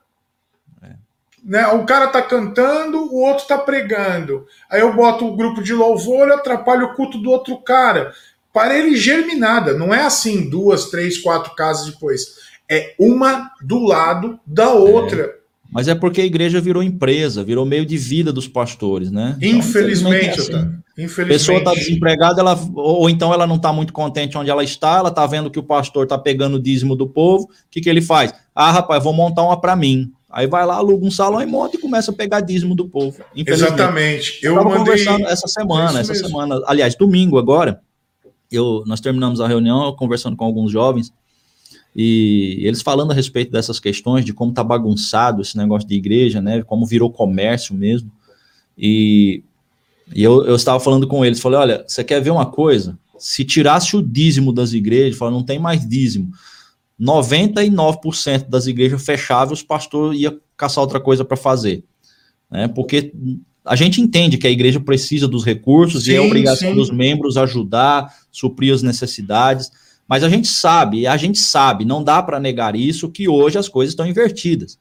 É. Né? O cara tá cantando, o outro tá pregando. Aí eu boto o grupo de louvor e atrapalho o culto do outro cara. Para ele germinada. Não é assim, duas, três, quatro casas depois. É uma do lado da outra. É. Mas é porque a igreja virou empresa, virou meio de vida dos pastores, né? Então, infelizmente, é assim. Infelizmente. A pessoa está desempregada, ela, ou então ela não está muito contente onde ela está, ela está vendo que o pastor está pegando o dízimo do povo. O que, que ele faz? Ah, rapaz, vou montar uma para mim. Aí vai lá, aluga um salão e monta e começa a pegar dízimo do povo. Exatamente. Eu, eu mandei... conversando essa semana, essa mesmo. semana, aliás, domingo agora, eu, nós terminamos a reunião conversando com alguns jovens e eles falando a respeito dessas questões, de como está bagunçado esse negócio de igreja, né? Como virou comércio mesmo. E, e eu, eu estava falando com eles, falei, olha, você quer ver uma coisa? Se tirasse o dízimo das igrejas, falei, não tem mais dízimo. 99% das igrejas fechavam, os pastores iam caçar outra coisa para fazer. Né? Porque a gente entende que a igreja precisa dos recursos sim, e é obrigação sim. dos membros ajudar, suprir as necessidades. Mas a gente sabe, a gente sabe, não dá para negar isso, que hoje as coisas estão invertidas.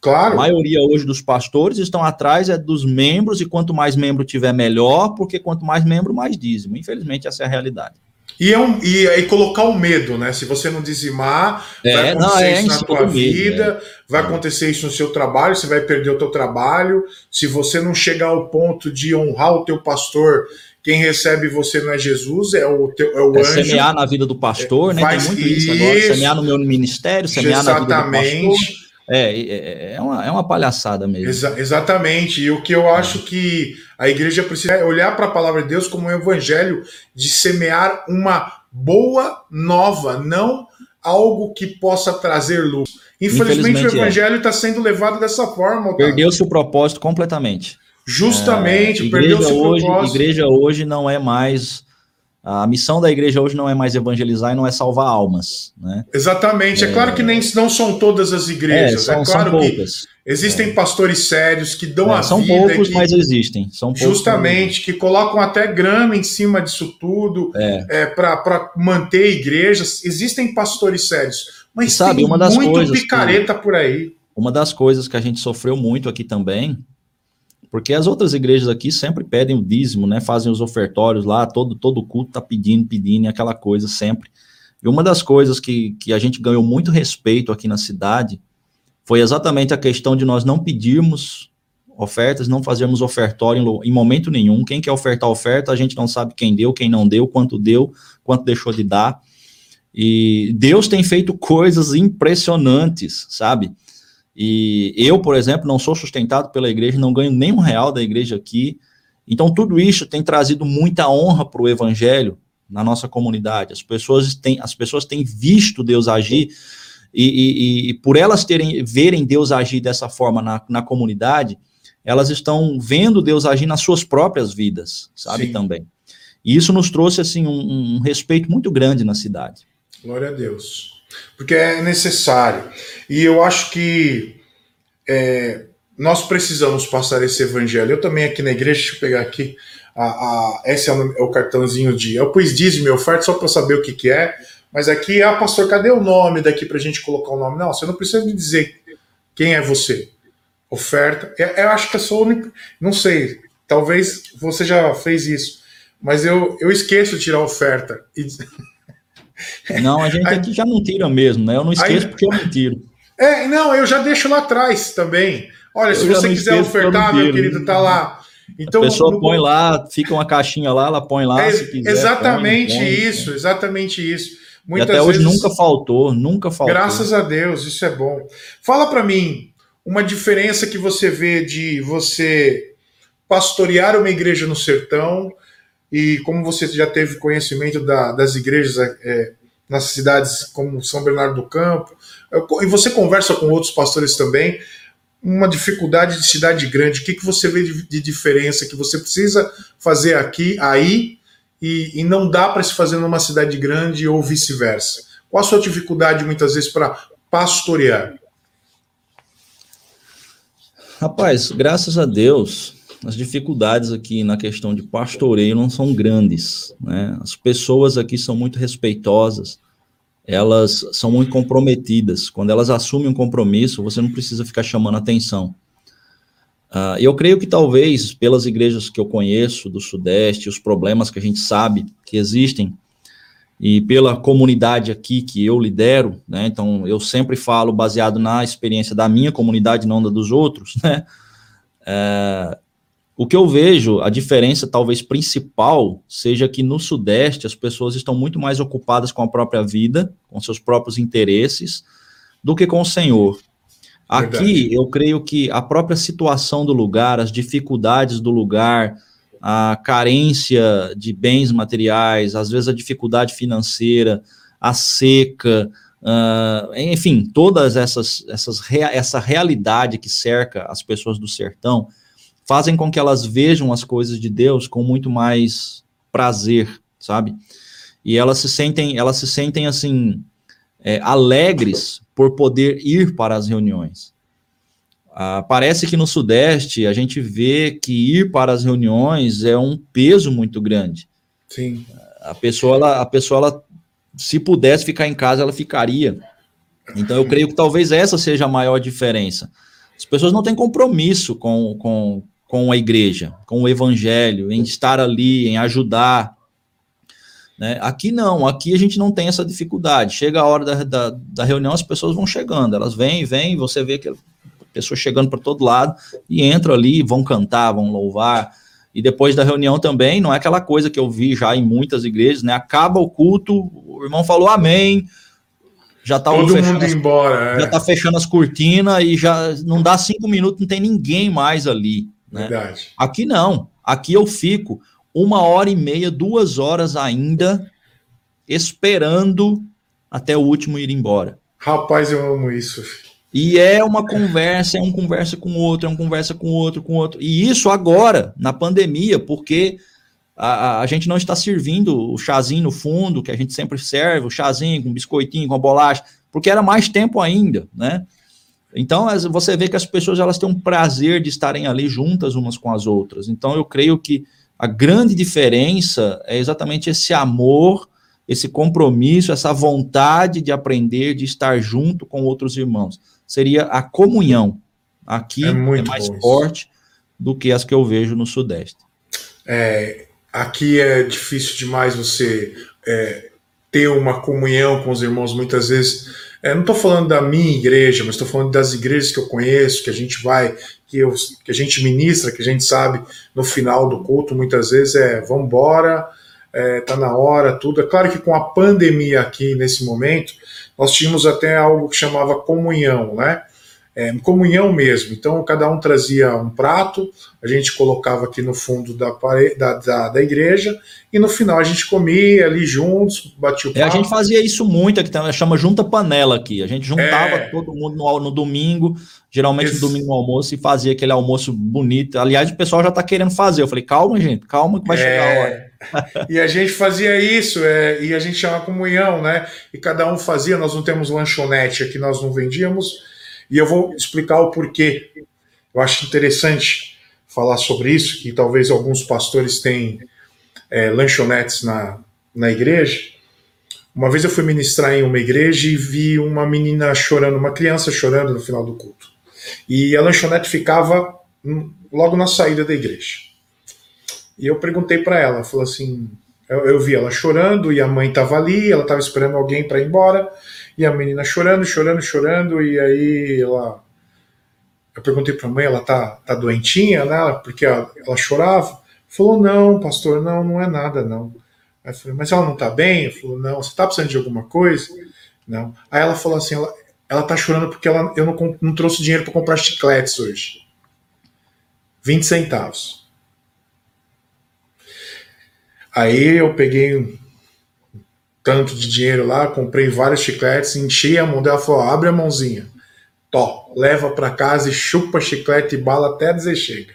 Claro. A maioria hoje dos pastores estão atrás é dos membros, e quanto mais membro tiver, melhor, porque quanto mais membro, mais dízimo. Infelizmente, essa é a realidade. E, é um, e, e colocar o medo, né? Se você não dizimar, é, vai acontecer não, é, isso na tua vida, medo, é. vai acontecer isso no seu trabalho, você vai perder o teu trabalho. Se você não chegar ao ponto de honrar o teu pastor quem recebe você não é Jesus, é o, teu, é o é anjo. Semear na vida do pastor, né? Tem muito isso, isso agora. Semear no meu ministério, semear Exatamente. na vida do pastor. É, é, é, uma, é uma palhaçada mesmo. Exa exatamente. E o que eu acho é. que a igreja precisa é olhar para a palavra de Deus como um evangelho de semear uma boa nova, não algo que possa trazer luz. Infelizmente, Infelizmente o é. evangelho está sendo levado dessa forma. Perdeu-se o propósito completamente. Justamente, é, perdeu seu hoje, propósito. Igreja hoje não é mais. A missão da igreja hoje não é mais evangelizar e não é salvar almas. Né? Exatamente. É, é claro que nem, não são todas as igrejas. É, são, é claro são poucas. existem é. pastores sérios que dão é, a são vida. São poucos, que, mas existem. São justamente, que colocam até grama em cima disso tudo é. para manter igrejas. Existem pastores sérios. Mas sabe, tem uma das muito coisas picareta que, por aí. Uma das coisas que a gente sofreu muito aqui também porque as outras igrejas aqui sempre pedem o dízimo, né? Fazem os ofertórios lá, todo, todo culto tá pedindo, pedindo, aquela coisa sempre. E uma das coisas que, que a gente ganhou muito respeito aqui na cidade foi exatamente a questão de nós não pedirmos ofertas, não fazermos ofertório em, momento nenhum. Quem quer ofertar oferta, a gente não sabe quem deu, quem não deu, quanto deu, quanto deixou de dar. E Deus tem feito coisas impressionantes, sabe? E eu, por exemplo, não sou sustentado pela igreja, não ganho nenhum real da igreja aqui. Então, tudo isso tem trazido muita honra para o evangelho na nossa comunidade. As pessoas têm, as pessoas têm visto Deus agir, e, e, e por elas terem verem Deus agir dessa forma na, na comunidade, elas estão vendo Deus agir nas suas próprias vidas, sabe, Sim. também. E isso nos trouxe, assim, um, um respeito muito grande na cidade. Glória a Deus porque é necessário. E eu acho que é, nós precisamos passar esse evangelho. Eu também aqui na igreja, deixa eu pegar aqui, a, a, esse é o, é o, cartãozinho de. Eu pus dízimo e oferta só para saber o que, que é, mas aqui, ah, pastor, cadê o nome daqui para a gente colocar o nome? Não, você não precisa me dizer quem é você. Oferta. Eu, eu acho que é só o único. Não sei, talvez você já fez isso, mas eu, eu esqueço de tirar oferta. E, Não, a gente aqui já não tira mesmo, né? Eu não esqueço porque eu não tiro. É, não, eu já deixo lá atrás também. Olha, eu se você quiser ofertar, meu querido, tá lá. Então, a pessoa no... põe lá, fica uma caixinha lá, ela põe lá. É, quiser, exatamente põe, isso, põe. exatamente isso. Muitas e até vezes, hoje nunca faltou, nunca faltou. Graças a Deus, isso é bom. Fala para mim uma diferença que você vê de você pastorear uma igreja no sertão e como você já teve conhecimento da, das igrejas é, nas cidades como São Bernardo do Campo, e você conversa com outros pastores também, uma dificuldade de cidade grande, o que, que você vê de, de diferença que você precisa fazer aqui, aí, e, e não dá para se fazer numa cidade grande ou vice-versa? Qual a sua dificuldade muitas vezes para pastorear? Rapaz, graças a Deus, as dificuldades aqui na questão de pastoreio não são grandes, né? As pessoas aqui são muito respeitosas, elas são muito comprometidas. Quando elas assumem um compromisso, você não precisa ficar chamando atenção. Uh, eu creio que talvez, pelas igrejas que eu conheço do Sudeste, os problemas que a gente sabe que existem, e pela comunidade aqui que eu lidero, né, então eu sempre falo baseado na experiência da minha comunidade, não da dos outros, né, é, o que eu vejo, a diferença talvez principal, seja que no Sudeste as pessoas estão muito mais ocupadas com a própria vida, com seus próprios interesses, do que com o Senhor. Aqui, Verdade. eu creio que a própria situação do lugar, as dificuldades do lugar, a carência de bens materiais, às vezes a dificuldade financeira, a seca, uh, enfim, todas essas, essas essa realidade que cerca as pessoas do sertão fazem com que elas vejam as coisas de Deus com muito mais prazer, sabe? E elas se sentem, elas se sentem assim é, alegres por poder ir para as reuniões. Ah, parece que no Sudeste a gente vê que ir para as reuniões é um peso muito grande. Sim. A pessoa, ela, a pessoa ela, se pudesse ficar em casa, ela ficaria. Então eu creio que talvez essa seja a maior diferença. As pessoas não têm compromisso com, com, com a igreja, com o evangelho, em estar ali, em ajudar. Né? Aqui não, aqui a gente não tem essa dificuldade. Chega a hora da, da, da reunião, as pessoas vão chegando, elas vêm, vêm, você vê que pessoas chegando para todo lado e entram ali, vão cantar, vão louvar. E depois da reunião também, não é aquela coisa que eu vi já em muitas igrejas, né? Acaba o culto, o irmão falou amém, já tá todo mundo as, embora, é. já tá fechando as cortinas e já não dá cinco minutos, não tem ninguém mais ali. Né? Verdade. Aqui não, aqui eu fico uma hora e meia, duas horas ainda, esperando até o último ir embora. Rapaz, eu amo isso. E é uma conversa, é um conversa com outro, é uma conversa com outro, com outro. E isso agora, na pandemia, porque a, a, gente não está servindo o chazinho no fundo, que a gente sempre serve, o chazinho com biscoitinho, com a bolacha, porque era mais tempo ainda, né? Então, você vê que as pessoas elas têm um prazer de estarem ali juntas umas com as outras. Então, eu creio que a grande diferença é exatamente esse amor, esse compromisso, essa vontade de aprender, de estar junto com outros irmãos. Seria a comunhão. Aqui é, é mais forte do que as que eu vejo no Sudeste. É, aqui é difícil demais você é, ter uma comunhão com os irmãos, muitas vezes. É, não estou falando da minha igreja, mas estou falando das igrejas que eu conheço, que a gente vai que, eu, que a gente ministra, que a gente sabe no final do culto, muitas vezes é vamos embora, é, tá na hora, tudo. É claro que com a pandemia aqui nesse momento, nós tínhamos até algo que chamava comunhão, né? É, comunhão mesmo. Então, cada um trazia um prato, a gente colocava aqui no fundo da, da, da, da igreja, e no final a gente comia ali juntos, batia o papo. É, a gente fazia isso muito, aqui chama junta panela aqui. A gente juntava é... todo mundo no, no domingo, geralmente Esse... no domingo no almoço, e fazia aquele almoço bonito. Aliás, o pessoal já está querendo fazer. Eu falei, calma, gente, calma que vai é... chegar a hora. e a gente fazia isso, é, e a gente chama comunhão, né? E cada um fazia, nós não temos lanchonete aqui, nós não vendíamos e eu vou explicar o porquê. Eu acho interessante falar sobre isso, que talvez alguns pastores tenham é, lanchonetes na, na igreja. Uma vez eu fui ministrar em uma igreja e vi uma menina chorando, uma criança chorando no final do culto. E a lanchonete ficava logo na saída da igreja. E eu perguntei para ela, falou assim, eu, eu, vi ela chorando e a mãe estava ali, ela estava esperando alguém para ir embora. E a menina chorando, chorando, chorando, e aí ela. Eu perguntei para a mãe, ela tá, tá doentinha, né? Porque ela, ela chorava. Falou, não, pastor, não, não é nada, não. Aí eu falei, mas ela não tá bem? Eu falou, não, você tá precisando de alguma coisa? Não. Aí ela falou assim, ela, ela tá chorando porque ela, eu não, não trouxe dinheiro para comprar chicletes hoje. 20 centavos. Aí eu peguei tanto de dinheiro lá, comprei vários chicletes, enchi a mão dela e falou: abre a mãozinha, tó, leva para casa e chupa chiclete e bala até dizer chega.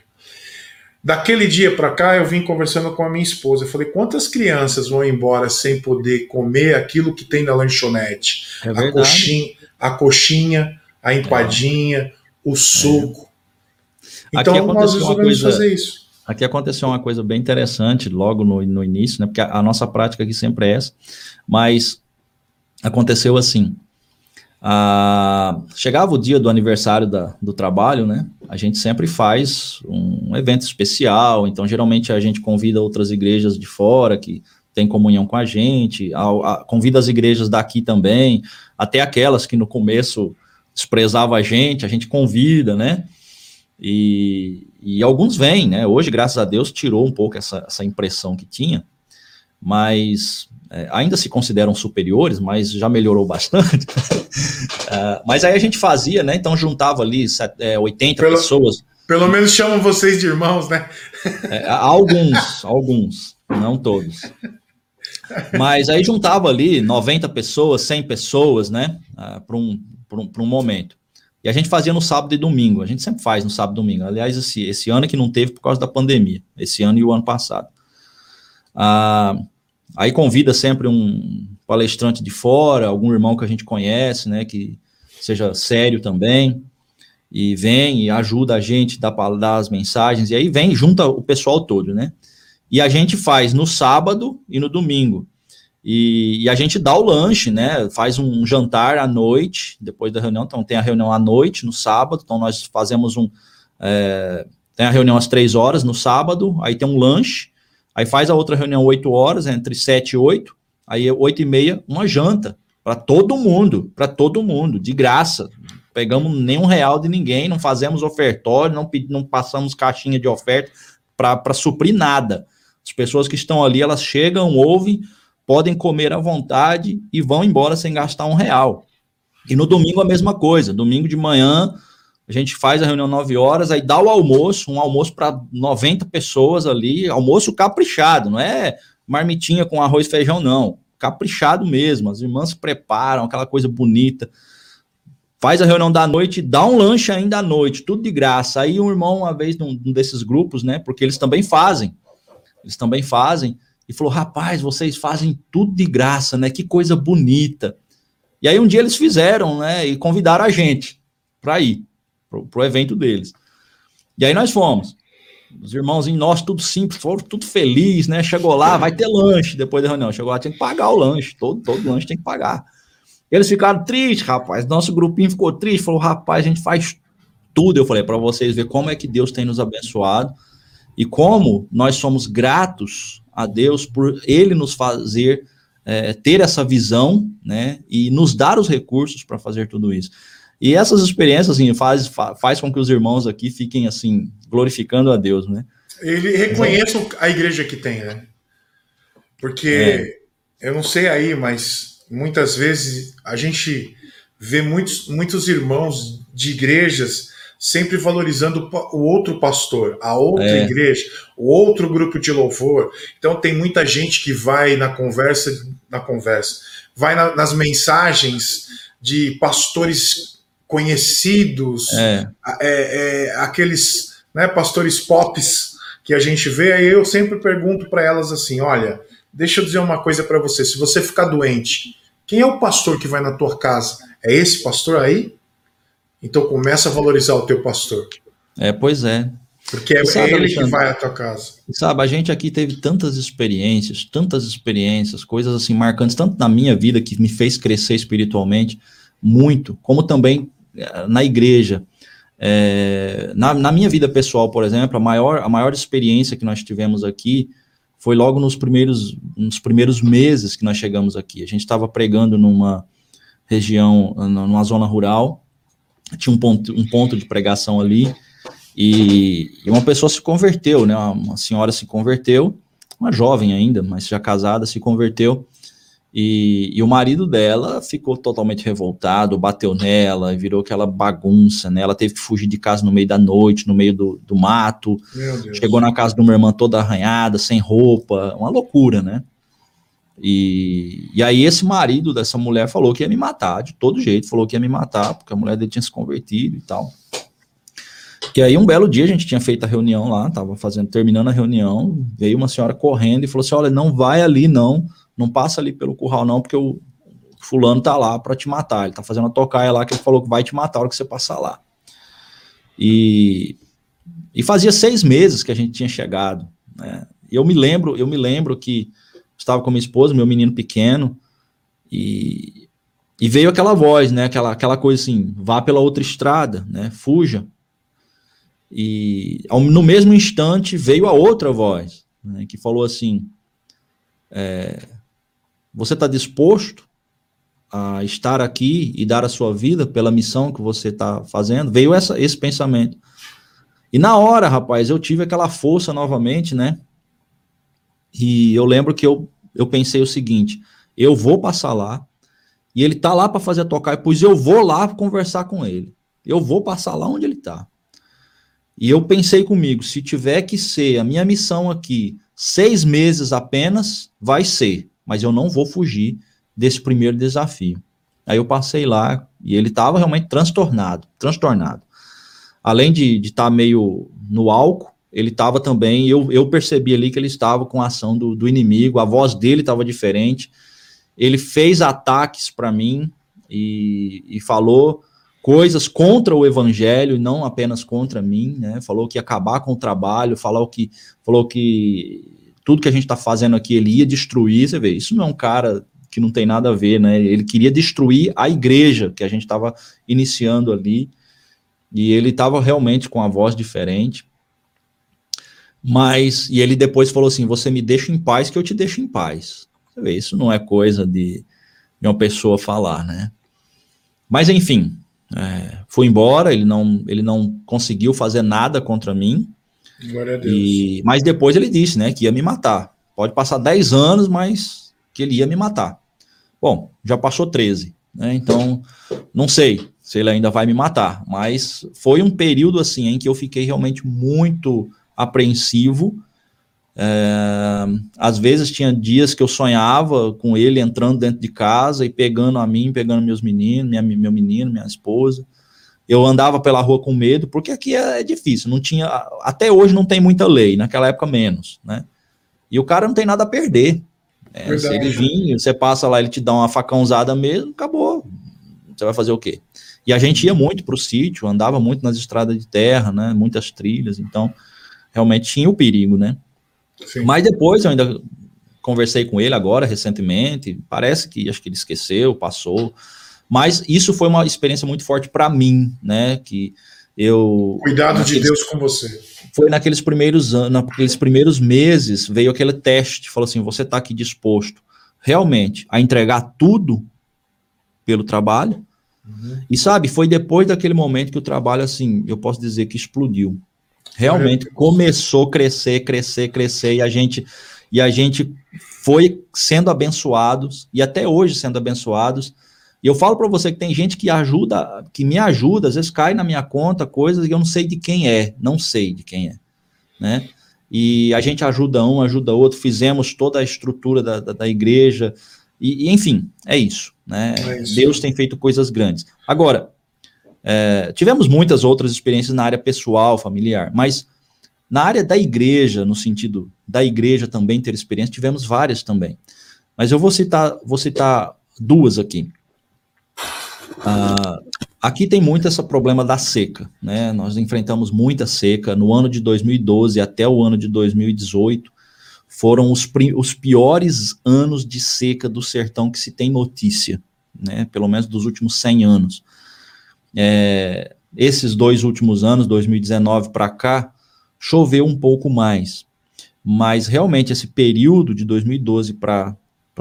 Daquele dia para cá, eu vim conversando com a minha esposa. Eu falei: quantas crianças vão embora sem poder comer aquilo que tem na lanchonete? É a, coxinha, a coxinha, a empadinha, é. o suco. Então nós resolvemos coisa, fazer isso. Aqui aconteceu uma coisa bem interessante logo no, no início, né? Porque a, a nossa prática aqui sempre é essa, mas aconteceu assim. Chegava o dia do aniversário da, do trabalho, né? A gente sempre faz um evento especial, então geralmente a gente convida outras igrejas de fora que tem comunhão com a gente, a, a, convida as igrejas daqui também, até aquelas que no começo desprezavam a gente, a gente convida, né? E, e alguns vêm, né? Hoje, graças a Deus, tirou um pouco essa, essa impressão que tinha, mas é, ainda se consideram superiores, mas já melhorou bastante. uh, mas aí a gente fazia, né? Então juntava ali é, 80 pelo, pessoas. Pelo menos chamam vocês de irmãos, né? é, alguns, alguns, não todos. Mas aí juntava ali 90 pessoas, 100 pessoas, né? Uh, para um, um, um momento. E a gente fazia no sábado e domingo. A gente sempre faz no sábado e domingo. Aliás, esse, esse ano que não teve por causa da pandemia. Esse ano e o ano passado. Ah, Aí convida sempre um palestrante de fora, algum irmão que a gente conhece, né, que seja sério também, e vem e ajuda a gente, dá dar as mensagens, e aí vem, junta o pessoal todo, né? E a gente faz no sábado e no domingo. E, e, a gente dá o lanche, né? Faz um jantar à noite, depois da reunião. Então, tem a reunião à noite, no sábado. Então, nós fazemos um. É, tem a reunião às três horas no sábado, aí tem um lanche. Aí faz a outra reunião 8 horas, entre 7 e 8, aí 8 e meia, uma janta para todo mundo, para todo mundo, de graça. Pegamos nenhum real de ninguém, não fazemos ofertório, não, não passamos caixinha de oferta para suprir nada. As pessoas que estão ali, elas chegam, ouvem, podem comer à vontade e vão embora sem gastar um real. E no domingo a mesma coisa. Domingo de manhã, a gente faz a reunião 9 horas, aí dá o almoço, um almoço para 90 pessoas ali, almoço caprichado, não é marmitinha com arroz e feijão, não. Caprichado mesmo. As irmãs preparam aquela coisa bonita. Faz a reunião da noite, dá um lanche ainda à noite, tudo de graça. Aí um irmão, uma vez, num, num desses grupos, né? Porque eles também fazem. Eles também fazem. E falou: rapaz, vocês fazem tudo de graça, né? Que coisa bonita. E aí um dia eles fizeram, né? E convidaram a gente para ir para o evento deles. E aí nós fomos. Os irmãozinhos nossos, tudo simples, foram tudo feliz, né? Chegou lá, vai ter lanche depois da reunião. Chegou lá, tinha que pagar o lanche, todo, todo lanche tem que pagar. Eles ficaram tristes, rapaz. Nosso grupinho ficou triste, falou: rapaz, a gente faz tudo. Eu falei para vocês ver como é que Deus tem nos abençoado e como nós somos gratos a Deus por Ele nos fazer é, ter essa visão, né? E nos dar os recursos para fazer tudo isso. E essas experiências assim, faz, faz com que os irmãos aqui fiquem assim, glorificando a Deus, né? Ele reconheça a igreja que tem, né? Porque é. eu não sei aí, mas muitas vezes a gente vê muitos, muitos irmãos de igrejas sempre valorizando o outro pastor, a outra é. igreja, o outro grupo de louvor. Então tem muita gente que vai na conversa, na conversa, vai na, nas mensagens de pastores conhecidos, é. É, é, aqueles né, pastores pops que a gente vê, aí eu sempre pergunto para elas assim: olha, deixa eu dizer uma coisa para você, se você ficar doente, quem é o pastor que vai na tua casa? É esse pastor aí? Então começa a valorizar o teu pastor. É, pois é. Porque é sabe, ele Alexandre, que vai à tua casa. Sabe, a gente aqui teve tantas experiências, tantas experiências, coisas assim marcantes, tanto na minha vida que me fez crescer espiritualmente, muito, como também na igreja. É, na, na, minha vida pessoal, por exemplo, a maior, a maior experiência que nós tivemos aqui foi logo nos primeiros, nos primeiros meses que nós chegamos aqui. A gente estava pregando numa região, numa zona rural, tinha um ponto, um ponto de pregação ali, e, e uma pessoa se converteu, né? Uma, uma senhora se converteu, uma jovem ainda, mas já casada, se converteu, e, e, o marido dela ficou totalmente revoltado, bateu nela, virou aquela bagunça, né? Ela teve que fugir de casa no meio da noite, no meio do, do mato. Chegou na casa de uma irmã toda arranhada, sem roupa, uma loucura, né? E, e aí esse marido dessa mulher falou que ia me matar, de todo jeito, falou que ia me matar, porque a mulher dele tinha se convertido e tal. Que aí um belo dia a gente tinha feito a reunião lá, tava fazendo, terminando a reunião, veio uma senhora correndo e falou assim: olha, não vai ali não, não passa ali pelo curral não, porque o fulano tá lá para te matar, ele tá fazendo a tocaia lá que ele falou que vai te matar a hora que você passar lá. E E fazia seis meses que a gente tinha chegado. Né? Eu me lembro, eu me lembro que estava com minha esposa, meu menino pequeno, e, e veio aquela voz, né? Aquela, aquela coisa assim, vá pela outra estrada, né? Fuja. E ao, no mesmo instante veio a outra voz, né? que falou assim: é, você está disposto a estar aqui e dar a sua vida pela missão que você está fazendo? Veio essa, esse pensamento. E na hora, rapaz, eu tive aquela força novamente, né? E eu lembro que eu, eu pensei o seguinte: eu vou passar lá, e ele tá lá para fazer a tocar, pois eu vou lá conversar com ele. Eu vou passar lá onde ele tá. E eu pensei comigo: se tiver que ser a minha missão aqui seis meses apenas, vai ser, mas eu não vou fugir desse primeiro desafio. Aí eu passei lá e ele estava realmente transtornado, transtornado. Além de estar tá meio no álcool, ele estava também, eu, eu percebi ali que ele estava com a ação do, do inimigo, a voz dele estava diferente. Ele fez ataques para mim e, e falou coisas contra o evangelho, não apenas contra mim, né? Falou que ia acabar com o trabalho, falou que, falou que tudo que a gente está fazendo aqui ele ia destruir. Você vê, isso não é um cara que não tem nada a ver, né? Ele queria destruir a igreja que a gente estava iniciando ali, e ele estava realmente com a voz diferente. Mas, e ele depois falou assim: Você me deixa em paz, que eu te deixo em paz. Isso não é coisa de, de uma pessoa falar, né? Mas, enfim, é, foi embora, ele não, ele não conseguiu fazer nada contra mim. Glória a Deus. E, mas depois ele disse, né, que ia me matar. Pode passar 10 anos, mas que ele ia me matar. Bom, já passou 13, né? Então, não sei se ele ainda vai me matar, mas foi um período assim em que eu fiquei realmente muito apreensivo. É, às vezes tinha dias que eu sonhava com ele entrando dentro de casa e pegando a mim, pegando meus meninos, minha, meu menino, minha esposa. Eu andava pela rua com medo, porque aqui é, é difícil, não tinha, até hoje não tem muita lei, naquela época menos, né? E o cara não tem nada a perder. É, se ele vir, você passa lá, ele te dá uma facãozada mesmo, acabou. Você vai fazer o quê? E a gente ia muito para o sítio, andava muito nas estradas de terra, né? Muitas trilhas, então realmente tinha o perigo, né? Sim. Mas depois eu ainda conversei com ele agora, recentemente, parece que acho que ele esqueceu, passou, mas isso foi uma experiência muito forte para mim, né, que eu... Cuidado naqueles, de Deus com você. Foi naqueles primeiros anos, naqueles primeiros meses, veio aquele teste, falou assim, você está aqui disposto realmente a entregar tudo pelo trabalho, uhum. e sabe, foi depois daquele momento que o trabalho, assim, eu posso dizer que explodiu, realmente começou a crescer, crescer, crescer, e a gente e a gente foi sendo abençoados e até hoje sendo abençoados. E eu falo para você que tem gente que ajuda, que me ajuda, às vezes cai na minha conta coisas que eu não sei de quem é, não sei de quem é, né? E a gente ajuda um, ajuda outro, fizemos toda a estrutura da, da, da igreja, e, e, enfim, é isso, né? É isso. Deus tem feito coisas grandes. Agora, é, tivemos muitas outras experiências na área pessoal, familiar, mas na área da igreja, no sentido da igreja também ter experiência, tivemos várias também. Mas eu vou citar, vou citar duas aqui. Uh, aqui tem muito esse problema da seca, né? Nós enfrentamos muita seca no ano de 2012 até o ano de 2018. Foram os, os piores anos de seca do sertão que se tem notícia, né? Pelo menos dos últimos 100 anos. É, esses dois últimos anos, 2019 para cá, choveu um pouco mais. Mas realmente esse período de 2012 para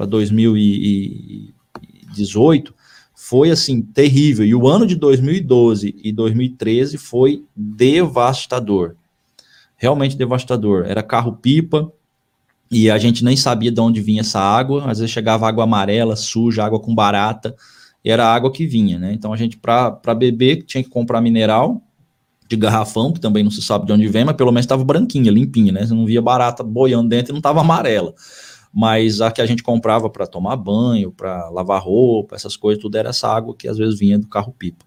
2018 foi assim terrível. E o ano de 2012 e 2013 foi devastador. Realmente devastador. Era carro-pipa e a gente nem sabia de onde vinha essa água. Às vezes chegava água amarela, suja, água com barata era a água que vinha, né? Então a gente, para beber, tinha que comprar mineral de garrafão, que também não se sabe de onde vem, mas pelo menos estava branquinha, limpinha, né? Você não via barata boiando dentro e não estava amarela. Mas a que a gente comprava para tomar banho, para lavar roupa, essas coisas, tudo era essa água que às vezes vinha do carro-pipa.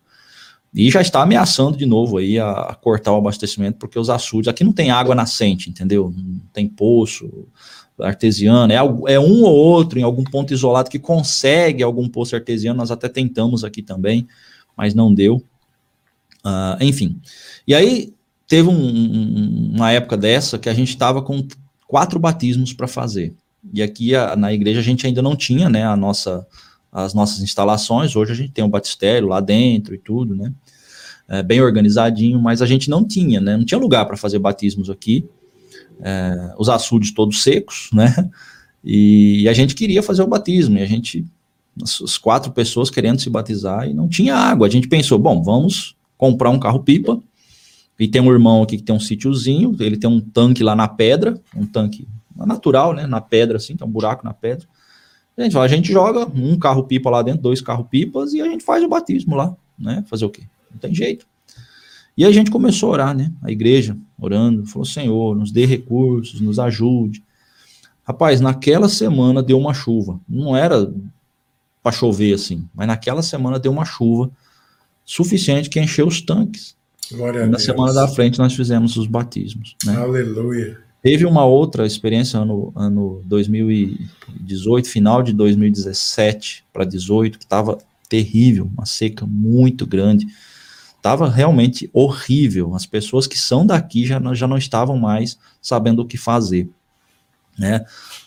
E já está ameaçando de novo aí a, a, cortar o abastecimento, porque os açudes, aqui não tem água nascente, entendeu? Não tem poço, artesiana, é, é um ou outro em algum ponto isolado que consegue algum poço artesiano, nós até tentamos aqui também, mas não deu. Uh, enfim, e aí teve um, uma época dessa que a gente estava com quatro batismos para fazer. E aqui a, na igreja a gente ainda não tinha, né, a nossa, as nossas instalações. Hoje a gente tem um batistério lá dentro e tudo, né, é, bem organizadinho, mas a gente não tinha, né, não tinha lugar para fazer batismos aqui. É, os açudes todos secos, né, e, e, a gente queria fazer o batismo, e a gente, as quatro pessoas querendo se batizar, e não tinha água. A gente pensou, bom, vamos comprar um carro-pipa, e tem um irmão aqui que tem um sítiozinho, ele tem um tanque lá na pedra, um tanque natural, né, na pedra, assim, tem um buraco na pedra. A gente, a gente joga um carro-pipa lá dentro, dois carro-pipas, e a gente faz o batismo lá, né, fazer o quê? Não tem jeito. E a gente começou a orar, né, a igreja, orando, falou, Senhor, nos dê recursos, nos ajude. Rapaz, naquela semana deu uma chuva, não era para chover assim, mas naquela semana deu uma chuva suficiente que encheu os tanques. Glória Na semana da frente nós fizemos os batismos. Né? Aleluia. Teve uma outra experiência ano, ano 2018, final de 2017 para 18, que estava terrível, uma seca muito grande. Estava realmente horrível. As pessoas que são daqui já não, já não estavam mais sabendo o que fazer. Né?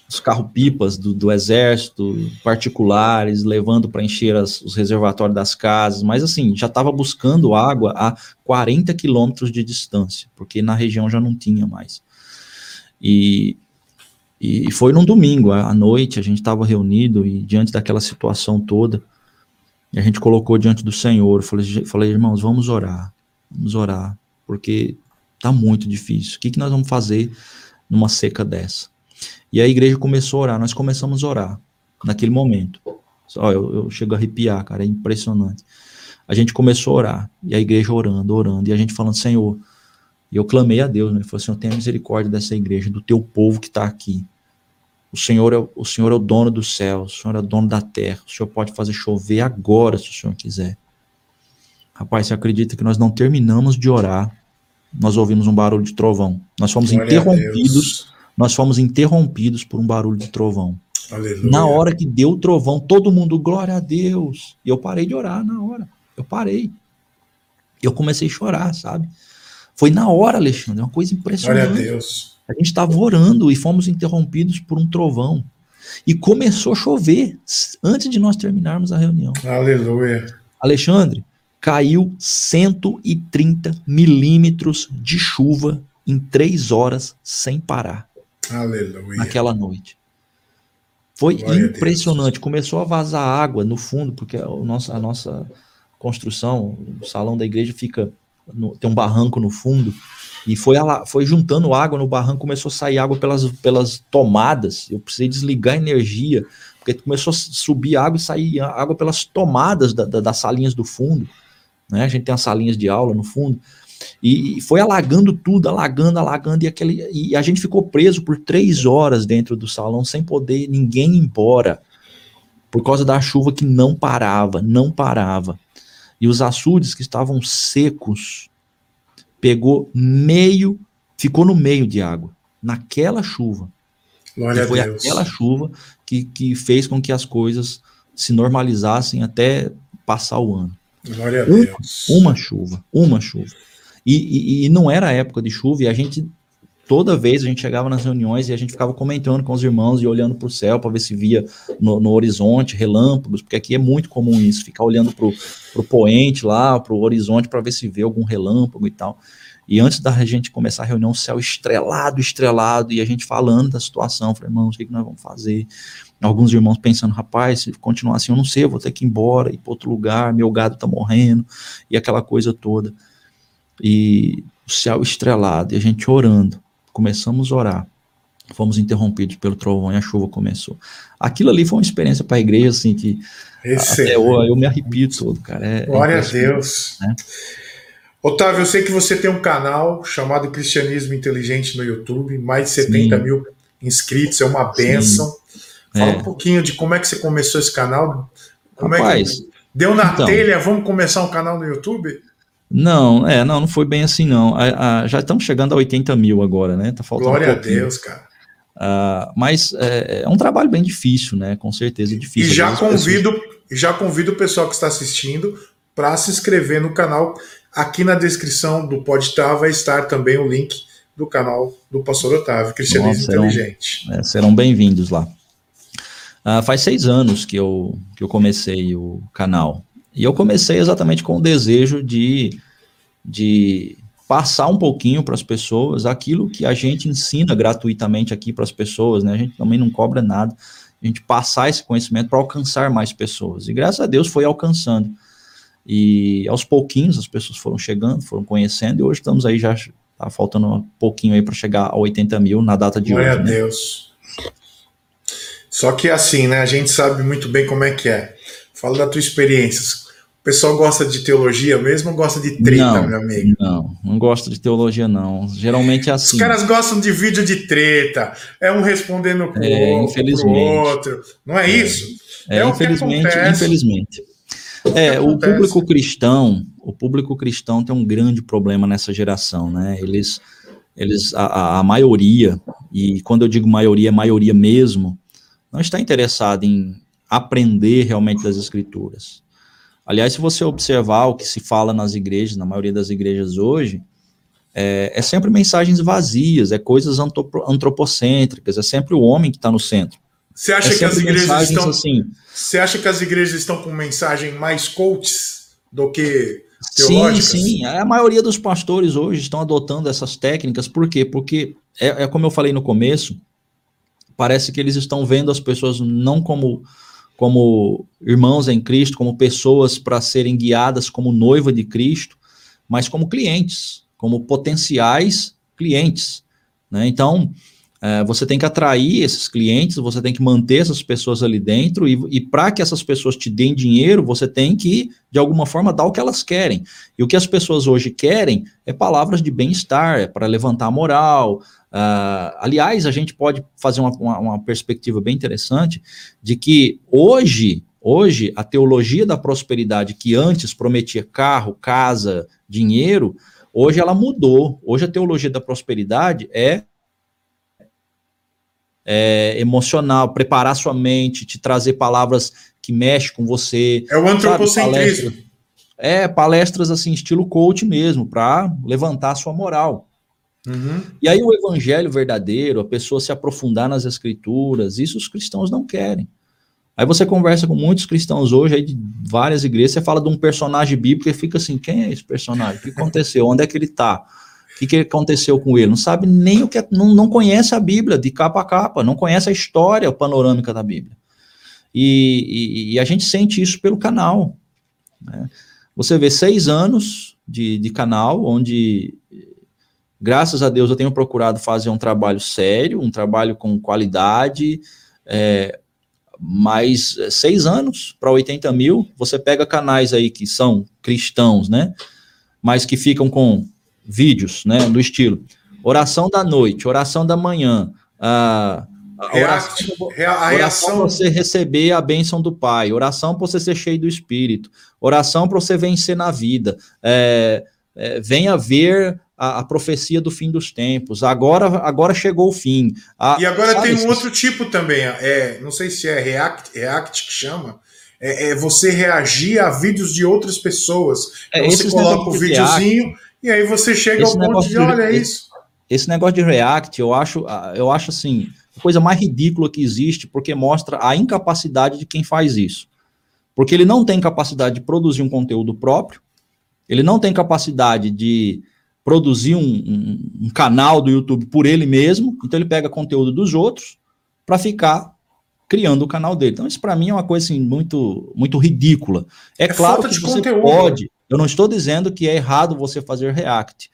os carro-pipas do, do, exército, particulares, levando para encher as, os reservatórios das casas, mas assim, já estava buscando água a 40 quilômetros de distância, porque na região já não tinha mais. E, e foi num domingo, à noite, a gente estava reunido e diante daquela situação toda, a gente colocou diante do Senhor, falei, falei irmãos, vamos orar, vamos orar, porque tá muito difícil. O que, que nós vamos fazer numa seca dessa? E a igreja começou a orar, nós começamos a orar naquele momento. Ó, eu, eu chego a arrepiar, cara, é impressionante. A gente começou a orar, e a igreja orando, orando, e a gente falando, Senhor, e eu clamei a Deus, né? Ele falou, Senhor, tenha misericórdia dessa igreja, do teu povo que está aqui. O Senhor, é, o Senhor é o dono do céu, o Senhor é o dono da terra, o Senhor pode fazer chover agora, se o Senhor quiser. Rapaz, você acredita que nós não terminamos de orar, nós ouvimos um barulho de trovão. Nós fomos Glória interrompidos nós fomos interrompidos por um barulho de trovão. Aleluia. Na hora que deu o trovão, todo mundo, glória a Deus. E eu parei de orar na hora. Eu parei. Eu comecei a chorar, sabe? Foi na hora, Alexandre, uma coisa impressionante. Glória a Deus. A gente estava orando e fomos interrompidos por um trovão. E começou a chover antes de nós terminarmos a reunião. Aleluia. Alexandre, caiu 130 milímetros de chuva em três horas sem parar. Aleluia. naquela noite. Foi Glória impressionante. Começou a vazar água no fundo, porque a nossa, a nossa construção, o salão da igreja fica no, tem um barranco no fundo e foi, foi juntando água no barranco, começou a sair água pelas, pelas tomadas. Eu precisei desligar a energia, porque começou a subir água e sair água pelas tomadas da, da, das salinhas do fundo. Né? A gente tem as salinhas de aula no fundo. E foi alagando tudo, alagando, alagando, e, aquele, e a gente ficou preso por três horas dentro do salão sem poder ninguém ir embora, por causa da chuva que não parava, não parava. E os açudes que estavam secos, pegou meio, ficou no meio de água, naquela chuva. Glória foi aquela chuva que, que fez com que as coisas se normalizassem até passar o ano. Glória a Deus. Uma chuva, uma chuva. E, e, e, não era época de chuva, e a gente, toda vez, a gente chegava nas reuniões e a gente ficava comentando com os irmãos e olhando para o céu para ver se via no, no, horizonte relâmpagos, porque aqui é muito comum isso, ficar olhando para o poente lá, para o horizonte, para ver se vê algum relâmpago e tal. E antes da gente começar a reunião, o céu estrelado, estrelado, e a gente falando da situação, falei, irmãos, o que, que nós vamos fazer? Alguns irmãos pensando, rapaz, se continuar assim, eu não sei, eu vou ter que ir embora, ir para outro lugar, meu gado está morrendo, e aquela coisa toda e o céu estrelado, e a gente orando. Começamos a orar. Fomos interrompidos pelo trovão e a chuva começou. Aquilo ali foi uma experiência para a igreja, assim, que até eu, eu me arrepio todo, cara. É, é Glória é a Deus. Né? Otávio, eu sei que você tem um canal chamado Cristianismo Inteligente no YouTube, mais de 70 Sim. mil inscritos, é uma benção. Fala é. um pouquinho de como é que você começou esse canal. Como Rapaz, é que deu na então, telha, vamos começar um canal no YouTube? Não, é, não, não foi bem assim, não. A, a, já estamos chegando a 80 mil agora, né? Tá faltando Glória um a Deus, cara. Uh, mas é, é, um trabalho bem difícil, né? Com certeza é difícil. E já convido, pessoas... já convido o pessoal que está assistindo para se inscrever no canal Aqui na descrição do Podtar vai estar também o link do canal do Pastor Otávio, Cristianismo Nossa, serão, Inteligente. É, serão bem-vindos lá. Uh, faz seis anos que eu, que eu comecei o canal. E eu comecei exatamente com o desejo de, de passar um pouquinho para as pessoas aquilo que a gente ensina gratuitamente aqui para as pessoas, né? A gente também não cobra nada. A gente passar esse conhecimento para alcançar mais pessoas. E graças a Deus foi alcançando. E aos pouquinhos as pessoas foram chegando, foram conhecendo, e hoje estamos aí já, tá faltando um pouquinho aí para chegar a 80 mil na data de Glória hoje. Glória a né? Deus. Só que assim, né, a gente sabe muito bem como é que é. Fala da tua experiência. O pessoal gosta de teologia mesmo ou gosta de treta, não, meu amigo? Não, não gosto de teologia, não. Geralmente é assim. Os caras gostam de vídeo de treta. É um respondendo pro, é, infelizmente. pro outro. Não é, é isso? É, é infelizmente, infelizmente. É, o público cristão, o público cristão tem um grande problema nessa geração, né? Eles, eles a, a maioria, e quando eu digo maioria, é maioria mesmo, não está interessado em aprender realmente das escrituras Aliás, se você observar o que se fala nas igrejas, na maioria das igrejas hoje, é, é sempre mensagens vazias, é coisas antropocêntricas, é sempre o homem que está no centro. Você acha é que as igrejas estão assim? Você acha que as igrejas estão com mensagem mais coaches do que teológicas? Sim, sim. A maioria dos pastores hoje estão adotando essas técnicas. Por quê? Porque é, é como eu falei no começo. Parece que eles estão vendo as pessoas não como como irmãos em Cristo, como pessoas para serem guiadas como noiva de Cristo, mas como clientes, como potenciais clientes. Né? Então, é, você tem que atrair esses clientes, você tem que manter essas pessoas ali dentro, e, e para que essas pessoas te deem dinheiro, você tem que, de alguma forma, dar o que elas querem. E o que as pessoas hoje querem é palavras de bem-estar, é para levantar a moral, Uh, aliás, a gente pode fazer uma, uma, uma, perspectiva bem interessante de que hoje, hoje, a teologia da prosperidade que antes prometia carro, casa, dinheiro, hoje ela mudou. Hoje a teologia da prosperidade é, é emocional, preparar sua mente, te trazer palavras que mexem com você. É o antropocentrismo. é, palestras assim, estilo coach mesmo, para levantar a sua moral. Uhum. E aí o evangelho verdadeiro, a pessoa se aprofundar nas escrituras, isso os cristãos não querem. Aí você conversa com muitos cristãos hoje, aí de várias igrejas, você fala de um personagem bíblico e fica assim, quem é esse personagem? O que aconteceu? Onde é que ele está? Que, que aconteceu com ele? Não sabe nem o que é, não, não conhece a Bíblia de capa a capa, não conhece a história panorâmica da Bíblia. E, e, e a gente sente isso pelo canal. Né? Você vê seis anos de, de canal, onde Graças a Deus eu tenho procurado fazer um trabalho sério, um trabalho com qualidade, é, mas é, seis anos para 80 mil, você pega canais aí que são cristãos, né? Mas que ficam com vídeos, né? Do estilo oração da noite, oração da manhã, a, a oração, a oração para você receber a bênção do Pai, oração para você ser cheio do Espírito, oração para você vencer na vida, é, é, venha ver a, a, profecia do fim dos tempos. Agora, agora chegou o fim. A, e agora tem um outro tipo também. É, não sei se é React, React que chama. É, é você reagir a vídeos de outras pessoas. É, então, você coloca o videozinho React, e aí você chega ao ponto de, de olha é isso. Esse negócio de React, eu acho, eu acho assim, a coisa mais ridícula que existe, porque mostra a incapacidade de quem faz isso. Porque ele não tem capacidade de produzir um conteúdo próprio, ele não tem capacidade de produzir um, um, um, canal do YouTube por ele mesmo, então ele pega conteúdo dos outros para ficar criando o canal dele. Então isso para mim é uma coisa assim, muito muito ridícula. É, é claro que você conteúdo. pode. Eu não estou dizendo que é errado você fazer React.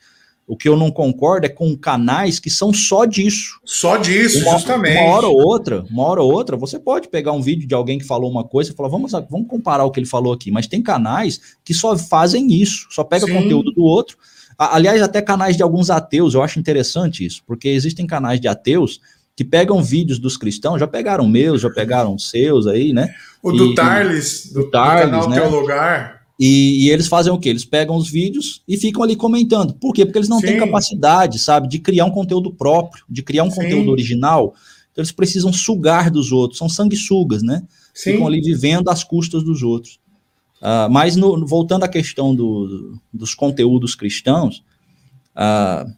O que eu não concordo é com canais que são só disso. Só disso, uma, justamente. Uma hora ou outra, uma hora ou outra, você pode pegar um vídeo de alguém que falou uma coisa e falar, vamos, vamos comparar o que ele falou aqui. Mas tem canais que só fazem isso, só pega Sim. conteúdo do outro Aliás, até canais de alguns ateus, eu acho interessante isso, porque existem canais de ateus que pegam vídeos dos cristãos, já pegaram meus, já pegaram seus aí, né? O do e, Tarles, do, do, Tarles, do canal né? Teu Lugar. E, e, eles fazem o quê? Eles pegam os vídeos e ficam ali comentando. Por quê? Porque eles não Sim. têm capacidade, sabe, de criar um conteúdo próprio, de criar um Sim. conteúdo original. Então eles precisam sugar dos outros, são sanguessugas, né? Sim. Ficam ali vivendo às custas dos outros. Uh, mas no, voltando à questão do, dos conteúdos cristãos, uh,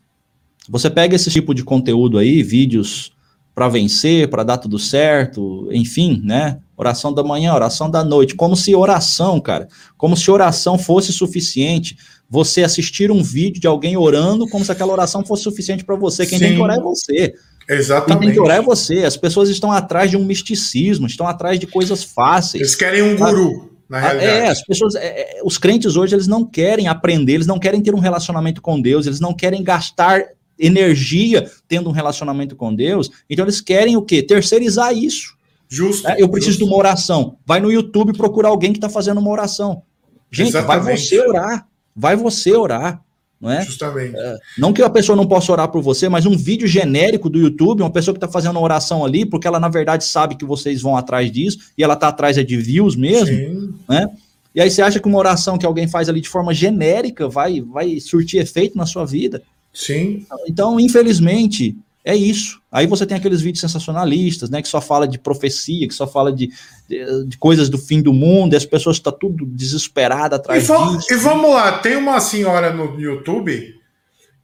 você pega esse tipo de conteúdo aí, vídeos para vencer, para dar tudo certo, enfim, né? Oração da manhã, oração da noite, como se oração, cara, como se oração fosse suficiente. Você assistir um vídeo de alguém orando, como se aquela oração fosse suficiente para você. Quem Sim. tem que orar é você. Exatamente. Quem tem que orar é você. As pessoas estão atrás de um misticismo, estão atrás de coisas fáceis. Eles querem um guru. Na realidade. É, as pessoas, é, é, os crentes hoje, eles não querem aprender, eles não querem ter um relacionamento com Deus, eles não querem gastar energia tendo um relacionamento com Deus, então eles querem o quê? Terceirizar isso. Justo. É, eu preciso justo. de uma oração. Vai no YouTube procurar alguém que está fazendo uma oração. Gente, Exatamente. vai você orar. Vai você orar não é? Justamente. É, não que a pessoa não possa orar por você, mas um vídeo genérico do YouTube, uma pessoa que está fazendo uma oração ali, porque ela na verdade sabe que vocês vão atrás disso, e ela está atrás é de views mesmo, Sim. né? E aí você acha que uma oração que alguém faz ali de forma genérica vai, vai surtir efeito na sua vida? Sim. Então, infelizmente, é isso. Aí você tem aqueles vídeos sensacionalistas, né, que só fala de profecia, que só fala de, de, de coisas do fim do mundo, e as pessoas estão tá tudo desesperadas atrás e disso. E vamos lá, tem uma senhora no YouTube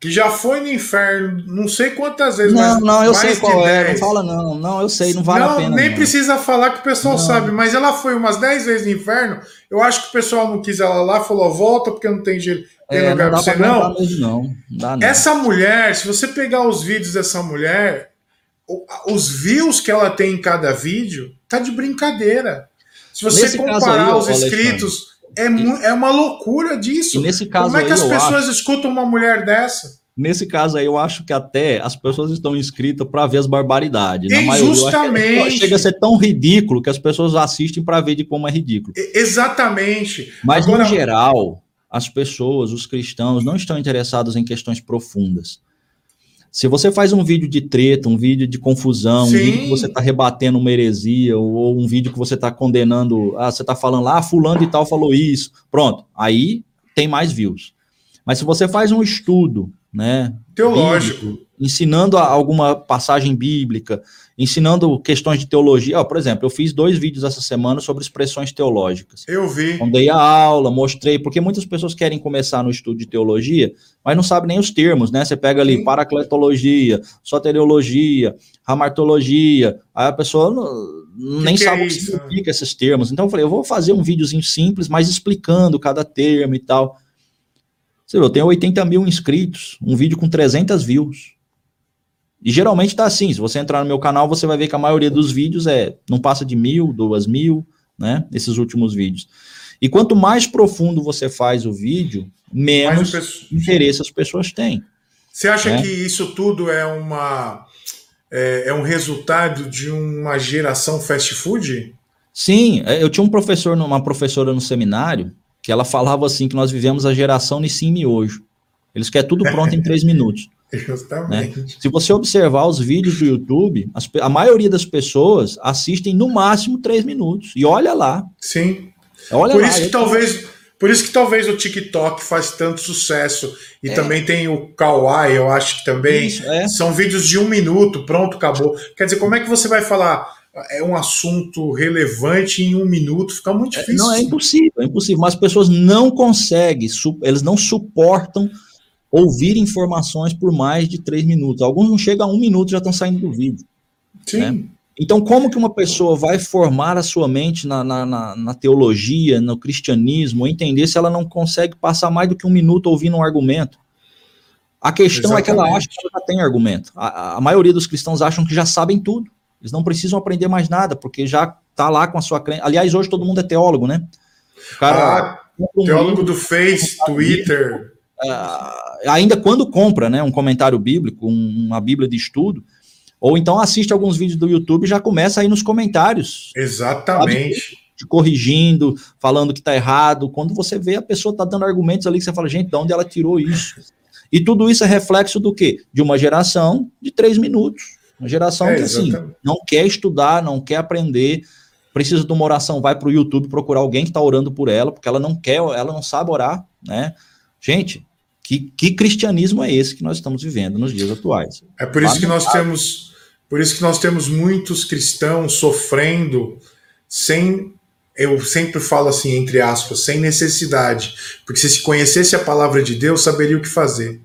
que já foi no inferno, não sei quantas vezes. Não, não, eu sei qual é, não fala não, não, eu sei, não vale não, a pena. Nem não. precisa falar que o pessoal não. sabe, mas ela foi umas 10 vezes no inferno, eu acho que o pessoal não quis ela lá, falou, volta porque não tem jeito. Tem é, lugar não pra você, não. Mesmo, não. Dá, não. Essa mulher, se você pegar os vídeos dessa mulher, os views que ela tem em cada vídeo, tá de brincadeira. Se você Nesse comparar aí, os inscritos, é, é uma loucura disso. nesse caso Como é que aí, as pessoas acho... escutam uma mulher dessa? Nesse caso aí, eu acho que até as pessoas estão inscritas para ver as barbaridades. Na Justamente. Chega a ser tão ridículo que as pessoas assistem para ver de como é ridículo. Exatamente. Mas, Agora... no geral, as pessoas, os cristãos, não estão interessados em questões profundas. Se você faz um vídeo de treta, um vídeo de confusão, Sim. um vídeo que você está rebatendo uma heresia, ou, ou, um vídeo que você está condenando, ah, você está falando lá, ah, fulano e tal falou isso, pronto, aí tem mais views. Mas se você faz um estudo, né, teológico, bíblico, ensinando alguma passagem bíblica, ensinando questões de teologia. Oh, por exemplo, eu fiz dois vídeos essa semana sobre expressões teológicas. Eu vi. Dei a aula, mostrei, porque muitas pessoas querem começar no estudo de teologia, mas não sabem nem os termos, né? Você pega ali Sim. paracletologia, soteriologia, ramartologia, aí a pessoa não, nem que sabe é o que significa esses termos. Então eu falei, eu vou fazer um videozinho simples, mas explicando cada termo e tal. Você viu, eu tenho 80 mil inscritos, um vídeo com 300 views. E geralmente tá assim, se você entrar no meu canal, você vai ver que a maioria dos vídeos é não passa de mil, duas mil, né? Esses últimos vídeos. E quanto mais profundo você faz o vídeo, menos interesse as pessoas têm. Você acha né? que isso tudo é uma é, é, um resultado de uma geração fast food? Sim, é, eu tinha um professor, uma professora no seminário, que ela falava assim que nós vivemos a geração Nissim Miojo. Eles querem tudo pronto em três minutos. Justamente. Né? Se você observar os vídeos do YouTube, as, a maioria das pessoas assistem no máximo três minutos. E olha lá. Sim. Olha por lá, isso que talvez, por isso que talvez o TikTok faz tanto sucesso. E é. também tem o Kawaii, eu acho que também. Isso, é. São vídeos de um minuto, pronto, acabou. Quer dizer, como é que você vai falar? é um assunto relevante em um minuto, fica muito é, difícil. Não, é impossível, é impossível. Mas as pessoas não conseguem, eles não suportam ouvir informações por mais de três minutos. Alguns não chegam a um minuto já estão saindo do vídeo. Sim. Né? Então, como que uma pessoa vai formar a sua mente na, na, na, na, teologia, no cristianismo, entender se ela não consegue passar mais do que um minuto ouvindo um argumento? A questão Exatamente. é que ela acha que ela já tem argumento. A, a, maioria dos cristãos acham que já sabem tudo. Eles não precisam aprender mais nada, porque já está lá com a sua crença. Aliás, hoje todo mundo é teólogo, né? O cara, ah, teólogo do Face, Twitter. Uh, ainda quando compra né, um comentário bíblico, um, uma Bíblia de estudo, ou então assiste alguns vídeos do YouTube e já começa aí nos comentários. Exatamente. Sabe? Te corrigindo, falando que está errado. Quando você vê a pessoa está dando argumentos ali que você fala, gente, de onde ela tirou isso? E tudo isso é reflexo do quê? De uma geração de três minutos. Uma geração é, que, assim, não quer estudar, não quer aprender, precisa de uma oração, vai para o YouTube procurar alguém que está orando por ela, porque ela não quer, ela não sabe orar, né? Gente, que, que cristianismo é esse que nós estamos vivendo nos dias atuais? É por isso que nós temos, por isso que nós temos muitos cristãos sofrendo sem eu sempre falo assim, entre aspas, sem necessidade, porque se se conhecesse a palavra de Deus, saberia o que fazer.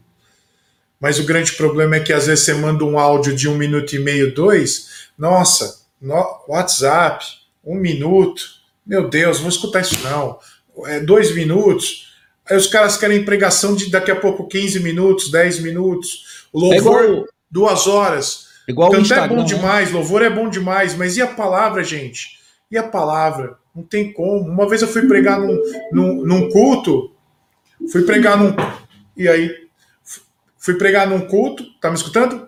Mas o grande problema é que às vezes você manda um áudio de um minuto e meio, dois, nossa, no, WhatsApp, um minuto, meu Deus, vou escutar isso não, é dois minutos, aí os caras querem pregação de daqui a pouco 15 minutos, 10 minutos, o louvor, é igual, duas horas. Igual Cantar é bom né? demais, louvor é bom demais, mas e a palavra, gente? E a palavra? Não tem como. Uma vez eu fui pregar num, num, num culto, fui pregar num. E aí, fui pregar num culto, tá me escutando?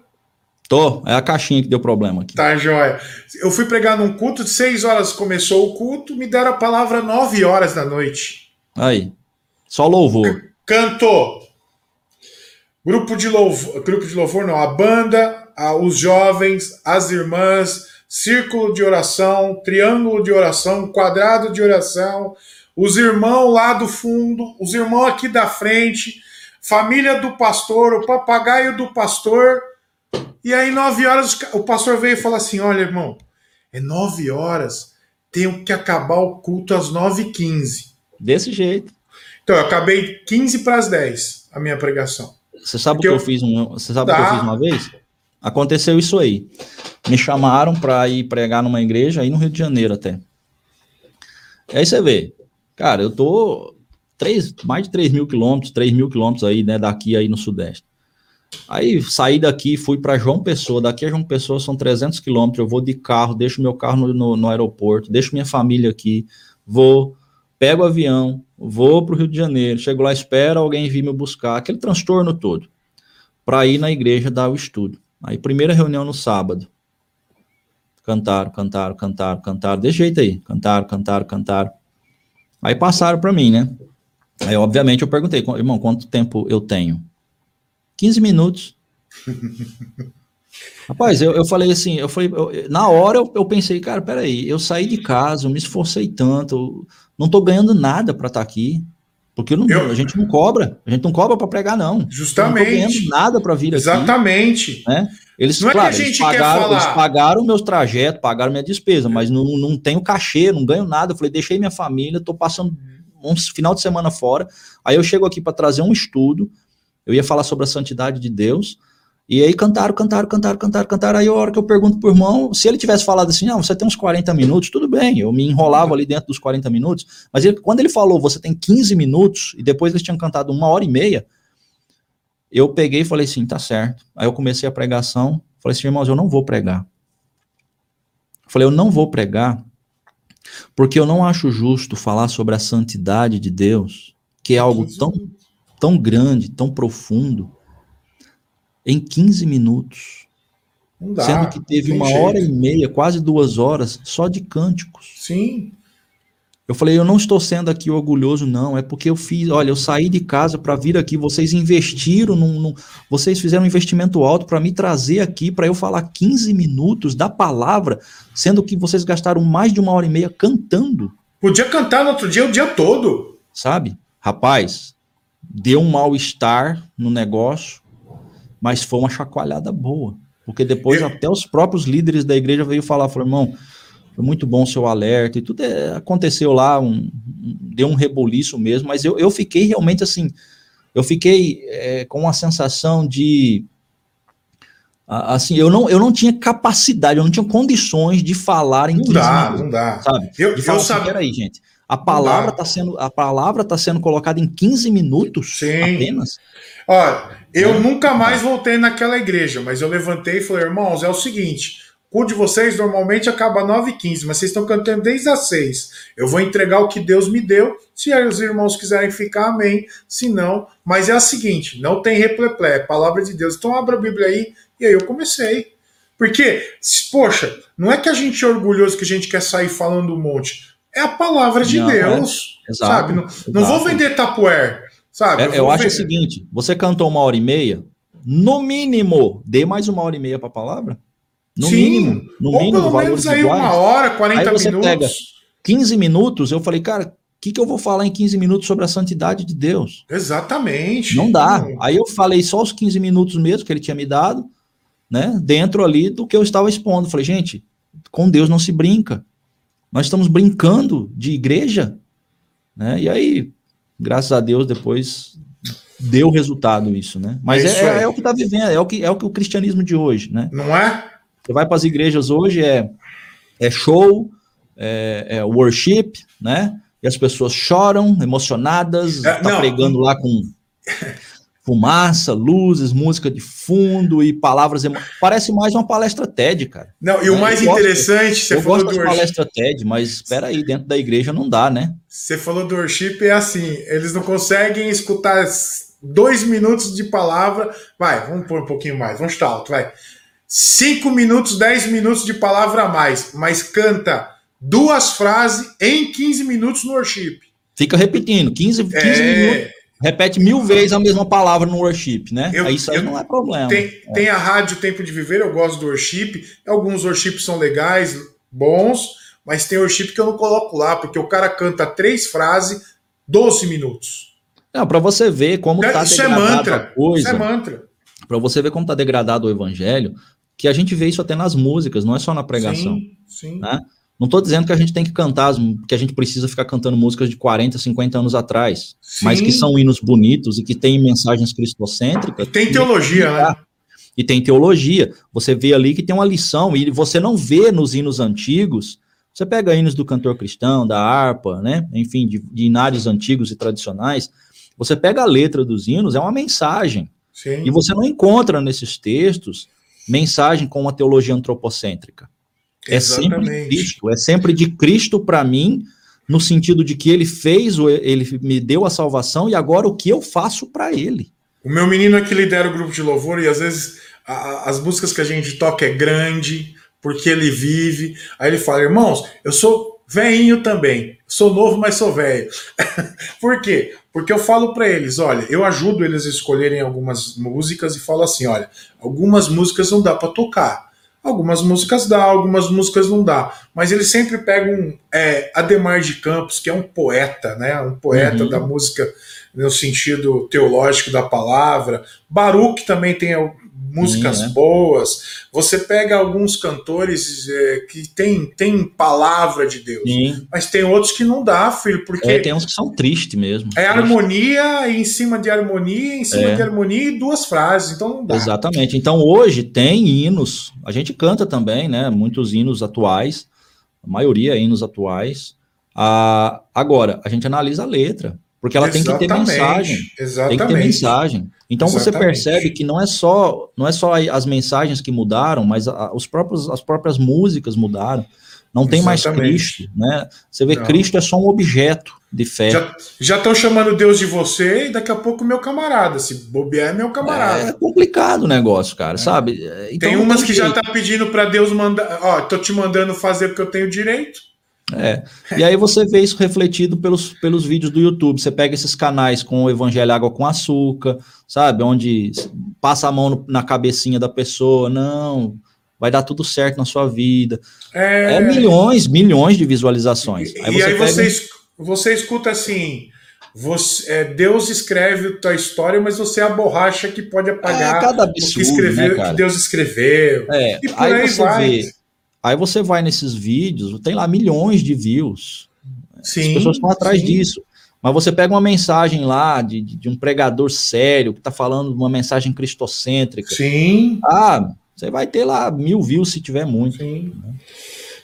Tô, é a caixinha que deu problema aqui. Tá, joia. Eu fui pregar num culto, de seis horas começou o culto, me deram a palavra nove horas da noite. Aí, só louvor. Cantou. Grupo de louvor, grupo de louvor não, a banda, a, os jovens, as irmãs, círculo de oração, triângulo de oração, quadrado de oração, os irmãos lá do fundo, os irmãos aqui da frente, família do pastor, o papagaio do pastor. E aí, nove horas, o pastor veio e falou assim: Olha, irmão, é nove horas, tenho que acabar o culto às nove e quinze. Desse jeito. Então, eu acabei 15 para as 10 a minha pregação. Você sabe o que eu, eu fiz, um, você sabe o que eu fiz uma vez? Aconteceu isso aí. Me chamaram para ir pregar numa igreja aí no Rio de Janeiro até. E aí você vê, cara, eu tô três, mais de 3 mil quilômetros, 3 mil quilômetros aí, né, daqui aí no Sudeste. Aí saí daqui, fui para João Pessoa. Daqui a João Pessoa são 300 quilômetros. Eu vou de carro, deixo meu carro no, no, no, aeroporto, deixo minha família aqui, vou, pego o avião, vou para o Rio de Janeiro, chego lá, espero alguém vir me buscar, aquele transtorno todo, para ir na igreja dar o estudo. Aí, primeira reunião no sábado. Cantaram, cantaram, cantaram, cantaram, desse jeito aí. Cantaram, cantaram, cantaram. Aí passaram para mim, né? Aí, obviamente, eu perguntei, irmão, quanto tempo eu tenho? 15 minutos. Rapaz, eu, eu falei assim, eu falei, eu, na hora eu, eu pensei, cara, peraí, eu saí de casa, eu me esforcei tanto, não tô ganhando nada para estar tá aqui. Porque não, eu, a gente não cobra, a gente não cobra para pregar, não. Justamente. Não nada para vir aqui. Exatamente. Né? Eles, não claro, é que a gente eles pagaram, eles pagaram meus trajetos, pagaram minha despesa, mas não, não tenho cachê, não ganho nada. Eu falei, deixei minha família, estou passando um final de semana fora. Aí eu chego aqui para trazer um estudo. Eu ia falar sobre a santidade de Deus. E aí cantaram, cantaram, cantaram, cantaram, cantaram. Aí a hora que eu pergunto pro irmão, se ele tivesse falado assim, não, você tem uns 40 minutos, tudo bem, eu me enrolava ali dentro dos 40 minutos. Mas ele, quando ele falou, você tem 15 minutos, e depois eles tinham cantado uma hora e meia, eu peguei e falei assim, tá certo. Aí eu comecei a pregação, falei assim, irmãos, eu não vou pregar. falei, eu não vou pregar, porque eu não acho justo falar sobre a santidade de Deus, que é algo tão, tão grande, tão profundo, em 15 minutos. Dá, sendo que teve uma jeito. hora e meia, quase duas horas, só de cânticos. Sim. Eu falei, eu não estou sendo aqui orgulhoso, não. É porque eu fiz, olha, eu saí de casa para vir aqui. Vocês investiram, num, num vocês fizeram um investimento alto para me trazer aqui, para eu falar 15 minutos da palavra, sendo que vocês gastaram mais de uma hora e meia cantando. Podia cantar no outro dia, o dia todo. Sabe? Rapaz, deu um mal-estar no negócio mas foi uma chacoalhada boa. Porque depois eu... até os próprios líderes da igreja veio falar, falou, irmão, foi muito bom o seu alerta, e tudo é, aconteceu lá, um, deu um reboliço mesmo, mas eu, eu fiquei realmente assim, eu fiquei é, com uma sensação de, assim, eu não, eu não tinha capacidade, eu não tinha condições de falar em não 15 dá, minutos, não dá. sabe? Eu, de falar eu assim, sabe... peraí, gente, a palavra está sendo, a palavra tá sendo colocada em 15 minutos Sim. apenas. Olha, eu nunca mais voltei naquela igreja, mas eu levantei e falei, irmãos, é o seguinte, o de vocês normalmente acaba 9h15, mas vocês estão cantando desde as 6. Eu vou entregar o que Deus me deu, se os irmãos quiserem ficar, amém. Se não, mas é a seguinte, não tem repleplé, é palavra de Deus. Então abra a Bíblia aí, e aí eu comecei. Porque, poxa, não é que a gente é orgulhoso que a gente quer sair falando um monte. É a palavra de não, é. Deus, é. sabe? Não, não vou vender tapuer. Sabe? É, eu, eu acho ver. o seguinte: você cantou uma hora e meia, no mínimo, dê mais uma hora e meia para a palavra. No Sim, mínimo. No ou mínimo, pelo menos aí iguais. uma hora, 40 aí você minutos. Pega 15 minutos, eu falei, cara, o que, que eu vou falar em 15 minutos sobre a santidade de Deus? Exatamente. Não dá. Aí eu falei só os 15 minutos mesmo que ele tinha me dado, né? Dentro ali do que eu estava expondo. Falei, gente, com Deus não se brinca. Nós estamos brincando de igreja, né? E aí, graças a Deus, depois deu resultado isso, né? Mas é, é, é o que está vivendo, é o que é o que o cristianismo de hoje, né? Não é? Você vai para as igrejas hoje é é show, é, é worship, né? E as pessoas choram, emocionadas, é, tá pregando lá com fumaça, luzes, música de fundo e palavras. Emo... Parece mais uma palestra TED, cara. Não, e o mais eu interessante, gosto, você eu falou gosto do palestra TED, mas espera aí, dentro da igreja não dá, né? Você falou do worship é assim, eles não conseguem escutar dois minutos de palavra. Vai, vamos pôr um pouquinho mais, vamos estar alto, vai. Cinco minutos, dez minutos de palavra a mais, mas canta duas frases em 15 minutos no worship. Fica repetindo, 15, 15 é... minutos repete mil vezes a mesma palavra no worship, né? Eu, isso aí eu, não é problema. Tem, é. tem a rádio Tempo de Viver, eu gosto do worship. Alguns worships são legais, bons, mas tem worship que eu não coloco lá, porque o cara canta três frases, 12 minutos. Não, para você ver como é, tá isso é mantra, a coisa. Isso é mantra. Para você ver como tá degradado o evangelho, que a gente vê isso até nas músicas, não é só na pregação. Sim, sim. Né? Não estou dizendo que a gente tem que cantar, que a gente precisa ficar cantando músicas de 40, 50 anos atrás, Sim. mas que são hinos bonitos e que têm mensagens cristocêntricas. Tem teologia, né? E tem teologia. Você vê ali que tem uma lição, e você não vê nos hinos antigos. Você pega hinos do cantor cristão, da harpa, né? Enfim, de, de inários antigos e tradicionais. Você pega a letra dos hinos, é uma mensagem. Sim. E você não encontra nesses textos mensagem com uma teologia antropocêntrica. É sempre de Cristo, é sempre de Cristo para mim, no sentido de que ele fez, ele me deu a salvação e agora o que eu faço para ele. O meu menino é que lidera o grupo de louvor e às vezes a, as músicas que a gente toca é grande, porque ele vive. Aí ele fala, irmãos, eu sou veinho também, sou novo, mas sou velho. Por quê? Porque eu falo para eles, olha, eu ajudo eles a escolherem algumas músicas e falo assim, olha, algumas músicas não dá para tocar Algumas músicas dá, algumas músicas não dá. Mas ele sempre pega um é, Ademar de Campos, que é um poeta, né? Um poeta uhum. da música no sentido teológico da palavra. Baruch também tem músicas Sim, né? boas. Você pega alguns cantores é, que tem, tem palavra de Deus, Sim. mas tem outros que não dá, filho, porque. É, tem uns que são tristes mesmo. É triste. harmonia em cima de harmonia, em cima é. de harmonia e duas frases, então não dá. Exatamente. Então hoje tem hinos, a gente canta também, né? Muitos hinos atuais, a maioria hinos atuais. Ah, agora, a gente analisa a letra. Porque ela Exatamente. tem que ter mensagem. Exatamente. Tem que ter mensagem. Então Exatamente. você percebe que não é só não é só as mensagens que mudaram, mas a, os próprios, as próprias músicas mudaram. Não tem Exatamente. mais Cristo, né? Você vê, não. Cristo é só um objeto de fé. Já estão chamando Deus de você e daqui a pouco meu camarada. Se bobear é meu camarada. É complicado o negócio, cara, é. sabe? Então, tem umas tem que jeito. já tá pedindo para Deus mandar, ó, tô te mandando fazer porque eu tenho direito. É. E aí você vê isso refletido pelos, pelos vídeos do YouTube. Você pega esses canais com o Evangelho Água com Açúcar, sabe? Onde passa a mão no, na cabecinha da pessoa, não, vai dar tudo certo na sua vida. É, é milhões, milhões de visualizações. Aí e aí pega... você, você escuta assim. Você, é, Deus escreve a tua história, mas você é a borracha que pode apagar é, cada absurdo, o que, escreveu, né, que Deus escreveu. É, e por aí, aí você vai. vê Aí você vai nesses vídeos, tem lá milhões de views. Sim, As pessoas estão atrás sim. disso. Mas você pega uma mensagem lá de, de um pregador sério que está falando uma mensagem cristocêntrica. Sim. Ah, você vai ter lá mil views se tiver muito. Sim. Né?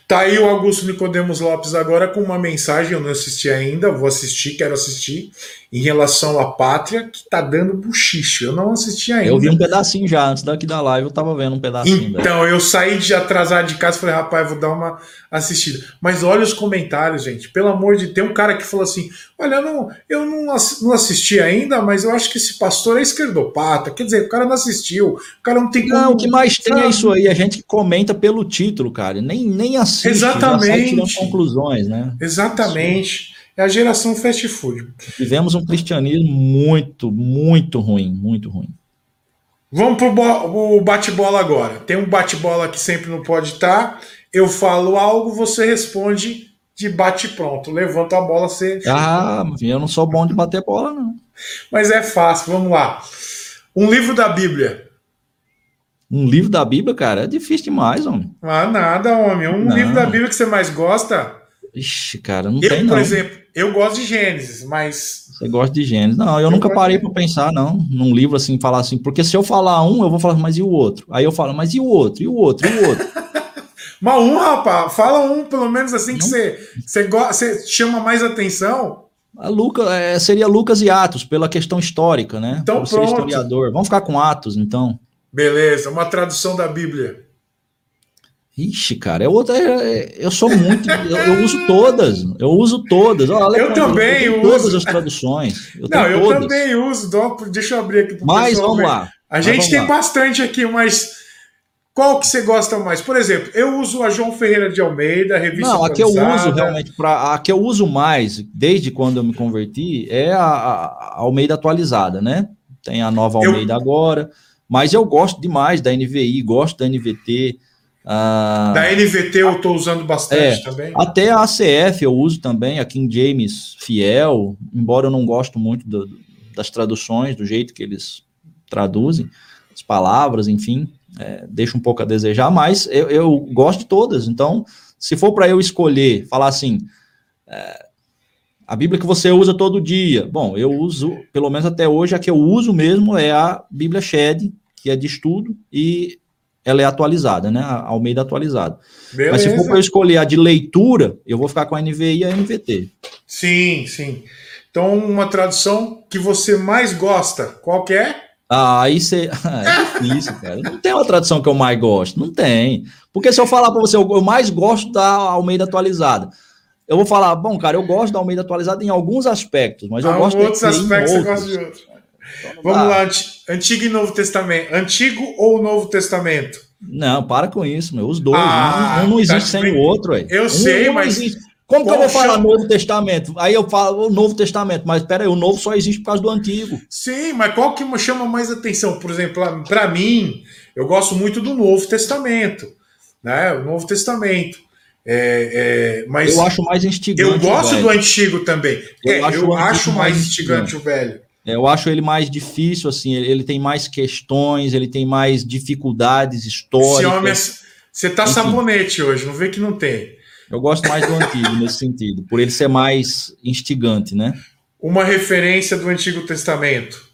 Tá aí o Augusto Nicodemos Lopes agora com uma mensagem, eu não assisti ainda, vou assistir, quero assistir, em relação à pátria, que tá dando buchiche. Eu não assisti ainda. Eu vi um pedacinho já, antes daqui da live eu tava vendo um pedacinho. Então, eu saí de atrasar de casa e falei, rapaz, vou dar uma assistida. Mas olha os comentários, gente. Pelo amor de Deus, tem um cara que falou assim: olha, eu não, eu não, não assisti ainda, mas eu acho que esse pastor é esquerdopata. Quer dizer, o cara não assistiu, o cara não tem como. Não, o que mais tem é isso aí, a gente comenta pelo título, cara. Nem, nem assiste, Exatamente. já sai conclusões, né? Exatamente. É a geração fast food. Tivemos um cristianismo muito, muito ruim, muito ruim. Vamos pro o bate-bola agora. Tem um bate-bola que sempre não pode estar. Eu falo algo, você responde de bate-pronto. Levanta a bola, você. Ah, eu não sou bom de bater bola, não. Mas é fácil, vamos lá. Um livro da Bíblia. Um livro da Bíblia, cara, é difícil demais, homem. Ah, nada, homem. Um não. livro da Bíblia que você mais gosta. Ixi, cara, não eu, tem por não. exemplo, eu gosto de Gênesis, mas. Você gosta de Gênesis. Não, eu, Eu nunca parei de- para pensar, não, num livro assim, falar assim, porque se eu falar um, eu vou falar, mas e o outro? Aí eu falo, mas e o outro? E o outro? E o outro? Mas um, rapaz, fala um, pelo menos assim, que Não. você, você, você chama mais atenção. A Luca, é, seria Lucas e Atos, pela questão histórica, né? Então, Por pronto. historiador. Vamos ficar com Atos, então. Beleza, uma tradução da Bíblia. Ixi, cara, é outra. é- é- eu sou muito. eu, eu uso todas. Eu uso todas. Olha, Eu também tenho uso. todas as traduções. Eu Não, eu todas. também uso. dó- Deixa eu abrir aqui pro Mas vamos ver. lá. A gente tem bastante aqui, mas qual que você gosta mais? Por exemplo, eu uso a João Ferreira de Almeida, revista Não, a que eu uso realmente para a que eu uso mais desde quando eu me converti é a, a- a Almeida atualizada, né? Tem a nova Eu- Almeida agora, mas eu gosto demais da NVI, gosto da NVT. ah, Da NVT eu estou usando bastante também. até a ACF eu uso também, a King James Fiel, embora eu não gosto muito do- das traduções, do jeito que eles traduzem, as palavras, enfim, é, deixa um pouco a desejar, mas eu, eu gosto de todas. Então, se for para eu escolher, falar assim, é, a Bíblia que você usa todo dia, bom, eu uso, pelo menos até hoje, a que eu uso mesmo é a Bíblia Shed, que é de estudo, e ela é atualizada, né? A Almeida atualizada. Mas se for Beleza. para eu escolher a de leitura, eu vou ficar com a NVI e a NVT. Sim, sim. Então, uma tradução que você mais gosta, qual que é? Ah, aí você. É difícil, cara. Não tem uma tradução que eu mais gosto. Não tem. Porque se eu falar para você, eu mais gosto da Almeida atualizada. Eu vou falar, bom, cara, eu gosto da Almeida atualizada em alguns aspectos, mas eu Ah, gosto outros aspectos você outros. gosta de outros. Então Vamos dá. lá, Anti- Antigo e Novo Testamento. Antigo ou Novo Testamento? Não, para com isso, meu. Os dois. Ah, um, um não tá existe sem bem. o outro, ué. Eu Um- sei, um mas- existe. Como que eu vou Poxa. falar Novo Testamento? Aí eu falo o Novo Testamento, mas pera aí, o Novo só existe por causa do Antigo. Sim, mas qual que me chama mais atenção? Por exemplo, para mim, eu gosto muito do Novo Testamento, né? O Novo Testamento. É, é, mas Eu acho mais instigante. eu gosto do antigo também. Eu É, acho eu acho mais instigante o velho. É, Eu acho ele mais difícil, assim, ele, ele tem mais questões, ele tem mais dificuldades Esse históricas. homem, é- você tá Enfim. sabonete hoje, não vê que não tem. Eu gosto mais do antigo nesse sentido, por ele ser mais instigante, né? Uma referência do Antigo Testamento.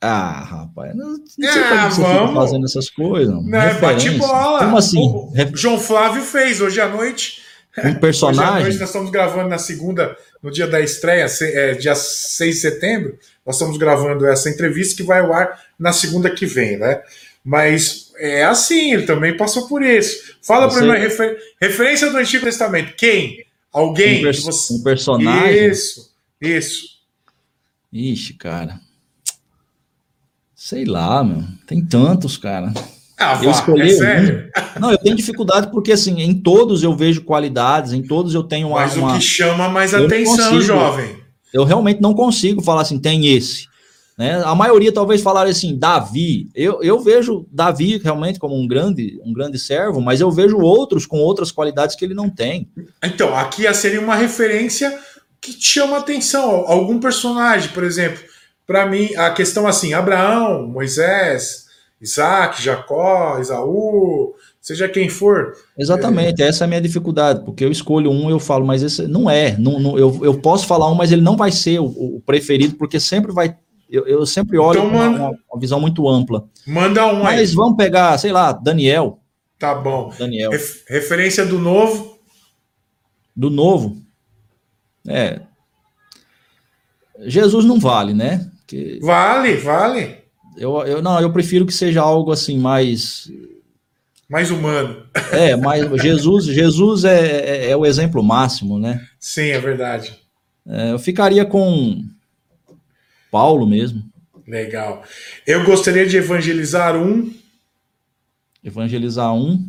Ah, rapaz, não, não sei que você vamos. fazendo essas coisas. Não. Não, é bate-bola. Como assim? O João Flávio fez hoje à noite. Um Hoje à personagem? noite nós estamos gravando na segunda, no dia da estreia, é, dia 6 de setembro. Nós estamos gravando essa entrevista que vai ao ar na segunda que vem, né? Mas é assim, ele também passou por isso. Fala para mim, uma refer- referência do Antigo Testamento. Quem? Alguém? um, pers- você- um personagem? Isso, isso. Ixi, cara. Sei lá, meu. Tem tantos, cara. Ah, Eu vá, escolhi é sério. Não, eu tenho dificuldade porque, assim, em todos eu vejo qualidades, em todos eu tenho uma. Mas uma- o que chama mais Eu atenção, jovem. eu realmente não consigo falar assim, tem esse. Né? A maioria talvez falaria assim, Davi. Eu, eu vejo Davi realmente como um grande, um grande servo, mas eu vejo outros com outras qualidades que ele não tem. Então, aqui seria uma referência que te chama atenção. Algum personagem, por exemplo, para mim, a questão assim: Abraão, Moisés, Isaac, Jacó, Esaú, seja quem for. Exatamente, essa é a minha dificuldade, porque eu escolho um e eu falo, mas esse não é. Não, não- eu, eu posso falar um, mas ele não vai ser o, o preferido, porque sempre vai. Eu, eu sempre olho Então, com uma, uma- visão muito ampla. Manda um aí. Mas vamos pegar, sei lá, Daniel. Tá bom. Daniel. Ref- referência do novo. Do novo. É. Jesus não vale, né? Que Vale, vale. eu, eu, não, eu prefiro que seja algo assim mais. Mais humano. É, mais. Jesus, Jesus é, é, é o exemplo máximo, né? Sim, é verdade. É, eu ficaria com Paulo mesmo. Legal. Eu gostaria de evangelizar um. Evangelizar um.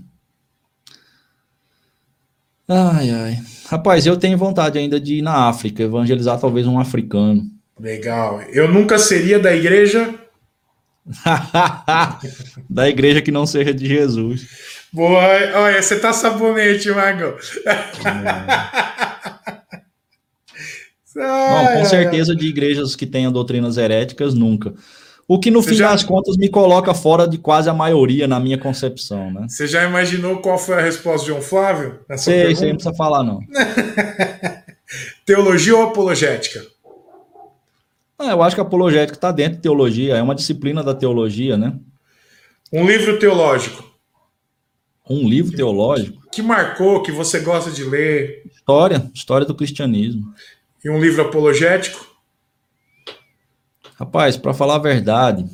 Ai, ai. Rapaz, eu tenho vontade ainda de ir na África, evangelizar talvez um africano. Legal. Eu nunca seria da igreja. da igreja que não seja de Jesus. Boa, olha, você tá sabonete, Mago. Não, com certeza de igrejas que tenham doutrinas heréticas, nunca. O que no Você fim já- das contas me coloca fora de quase a maioria na minha concepção, né? Você já imaginou qual foi a resposta de João Flávio? Sei, sei, não precisa falar, não. teologia ou apologética? Ah, eu acho que apologética está dentro de teologia, é uma disciplina da teologia, né? Um livro teológico. Um livro teológico? Que marcou, que você gosta de ler. História, história do cristianismo. E um livro apologético? Rapaz, para falar a verdade,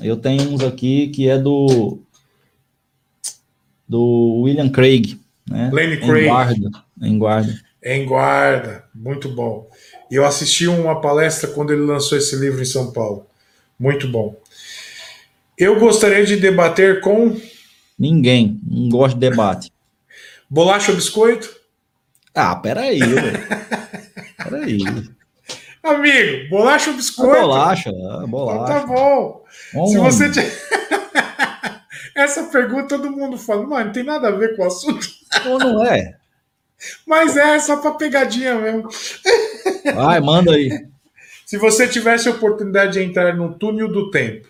eu tenho uns aqui que é do do William Craig, né? Lenny Craig. Em guarda, em guarda. Em guarda, muito bom. Eu assisti uma palestra quando ele lançou esse livro em São Paulo. Muito bom. Eu gostaria de debater com. Ninguém. Não gosto de debate. Bolacha ou biscoito? Ah, peraí, velho. peraí. Amigo, bolacha ou biscoito? A bolacha, a bolacha. Então tá bom. Se você. Te... Essa pergunta todo mundo fala, mano, não tem nada a ver com o assunto. Ou não é? Mas é só pra pegadinha mesmo. Vai, manda aí. Se você tivesse a oportunidade de entrar no túnel do tempo,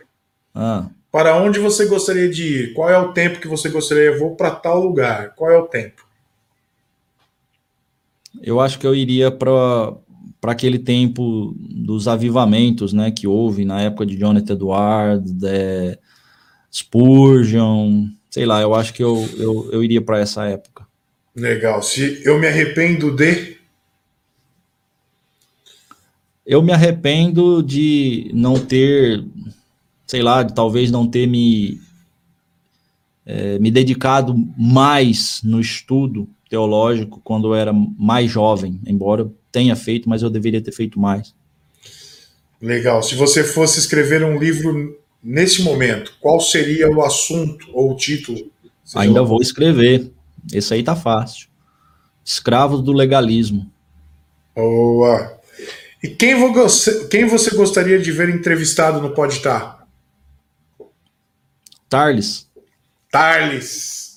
ah. para onde você gostaria de ir? Qual é o tempo que você gostaria? Eu vou para tal lugar. Qual é o tempo? Eu acho que eu iria para para aquele tempo dos avivamentos, né, que houve na época de Jonathan Edwards, de Spurgeon, sei lá, eu acho que eu, eu, eu iria para essa época. Legal. Se eu me arrependo de. Eu me arrependo de não ter, sei lá, de talvez não ter me, é, me dedicado mais no estudo teológico quando eu era mais jovem, embora tenha feito, mas eu deveria ter feito mais. Legal. Se você fosse escrever um livro nesse momento, qual seria o assunto ou o título? Ainda vou escrever. Esse aí tá fácil. Escravos do legalismo. Boa. E quem você, quem você gostaria de ver entrevistado no Pode Estar? Tarles. Tarles.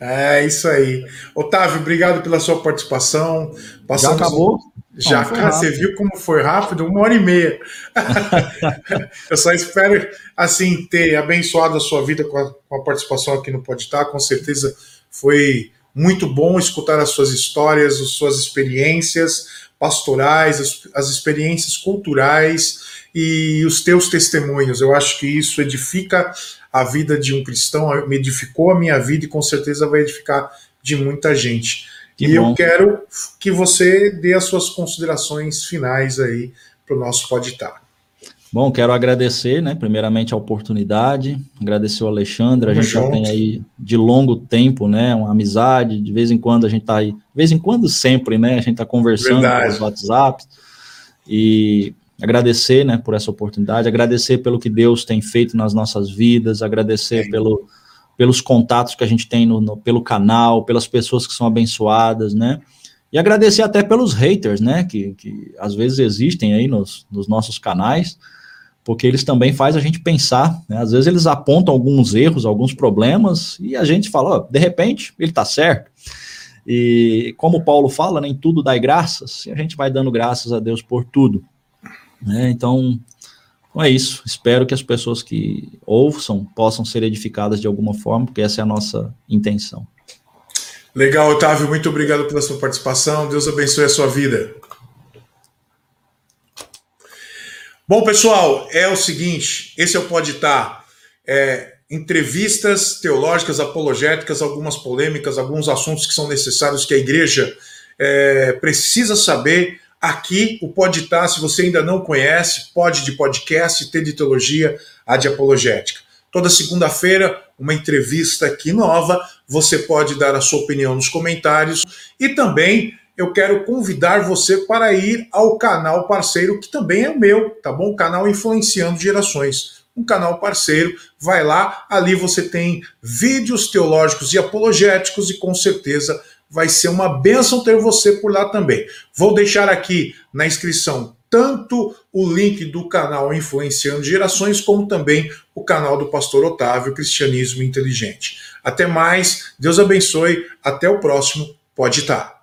É isso aí. Otávio, obrigado pela sua participação. Passamos Já acabou? Já, Não, cara, você viu como foi rápido? Uma hora e meia. Eu só espero, assim, ter abençoado a sua vida com a, com a participação aqui no Pode Estar. Com certeza foi muito bom escutar as suas histórias, as suas experiências pastorais, as, as experiências culturais e os teus testemunhos. Eu acho que isso edifica a vida de um cristão, me edificou a minha vida e com certeza vai edificar de muita gente. Que e bom. eu quero que você dê as suas considerações finais aí para o nosso Poditar. Bom, quero agradecer, né, primeiramente a oportunidade, agradecer o Alexandre, a gente já tem aí de longo tempo, né, uma amizade, de vez em quando a gente tá aí, de vez em quando sempre, né, a gente tá conversando nos WhatsApp, e agradecer, né, por essa oportunidade, agradecer pelo que Deus tem feito nas nossas vidas, agradecer pelo, pelos contatos que a gente tem no, no, pelo canal, pelas pessoas que são abençoadas, né, e agradecer até pelos haters, né, que, que às vezes existem aí nos, nos nossos canais, porque eles também fazem a gente pensar. Né? Às vezes eles apontam alguns erros, alguns problemas, e a gente fala, oh, de repente, ele está certo. E como Paulo fala, nem né, tudo dá graças, e a gente vai dando graças a Deus por tudo. Né? Então, então, é isso. Espero que as pessoas que ouçam possam ser edificadas de alguma forma, porque essa é a nossa intenção. Legal, Otávio, muito obrigado pela sua participação. Deus abençoe a sua vida. Bom, pessoal, é o seguinte: esse é o Pode Estar. É, entrevistas teológicas, apologéticas, algumas polêmicas, alguns assuntos que são necessários que a igreja é, precisa saber. Aqui, o Pode Estar, se você ainda não conhece, pode de podcast, T de teologia, a de apologética. Toda segunda-feira, uma entrevista aqui nova. Você pode dar a sua opinião nos comentários e também eu quero convidar você para ir ao canal parceiro, que também é meu, tá bom? O canal Influenciando Gerações. Um canal parceiro, vai lá, ali você tem vídeos teológicos e apologéticos, e com certeza vai ser uma bênção ter você por lá também. Vou deixar aqui na inscrição tanto o link do canal Influenciando Gerações, como também o canal do Pastor Otávio Cristianismo Inteligente. Até mais, Deus abençoe, até o próximo Pode estar.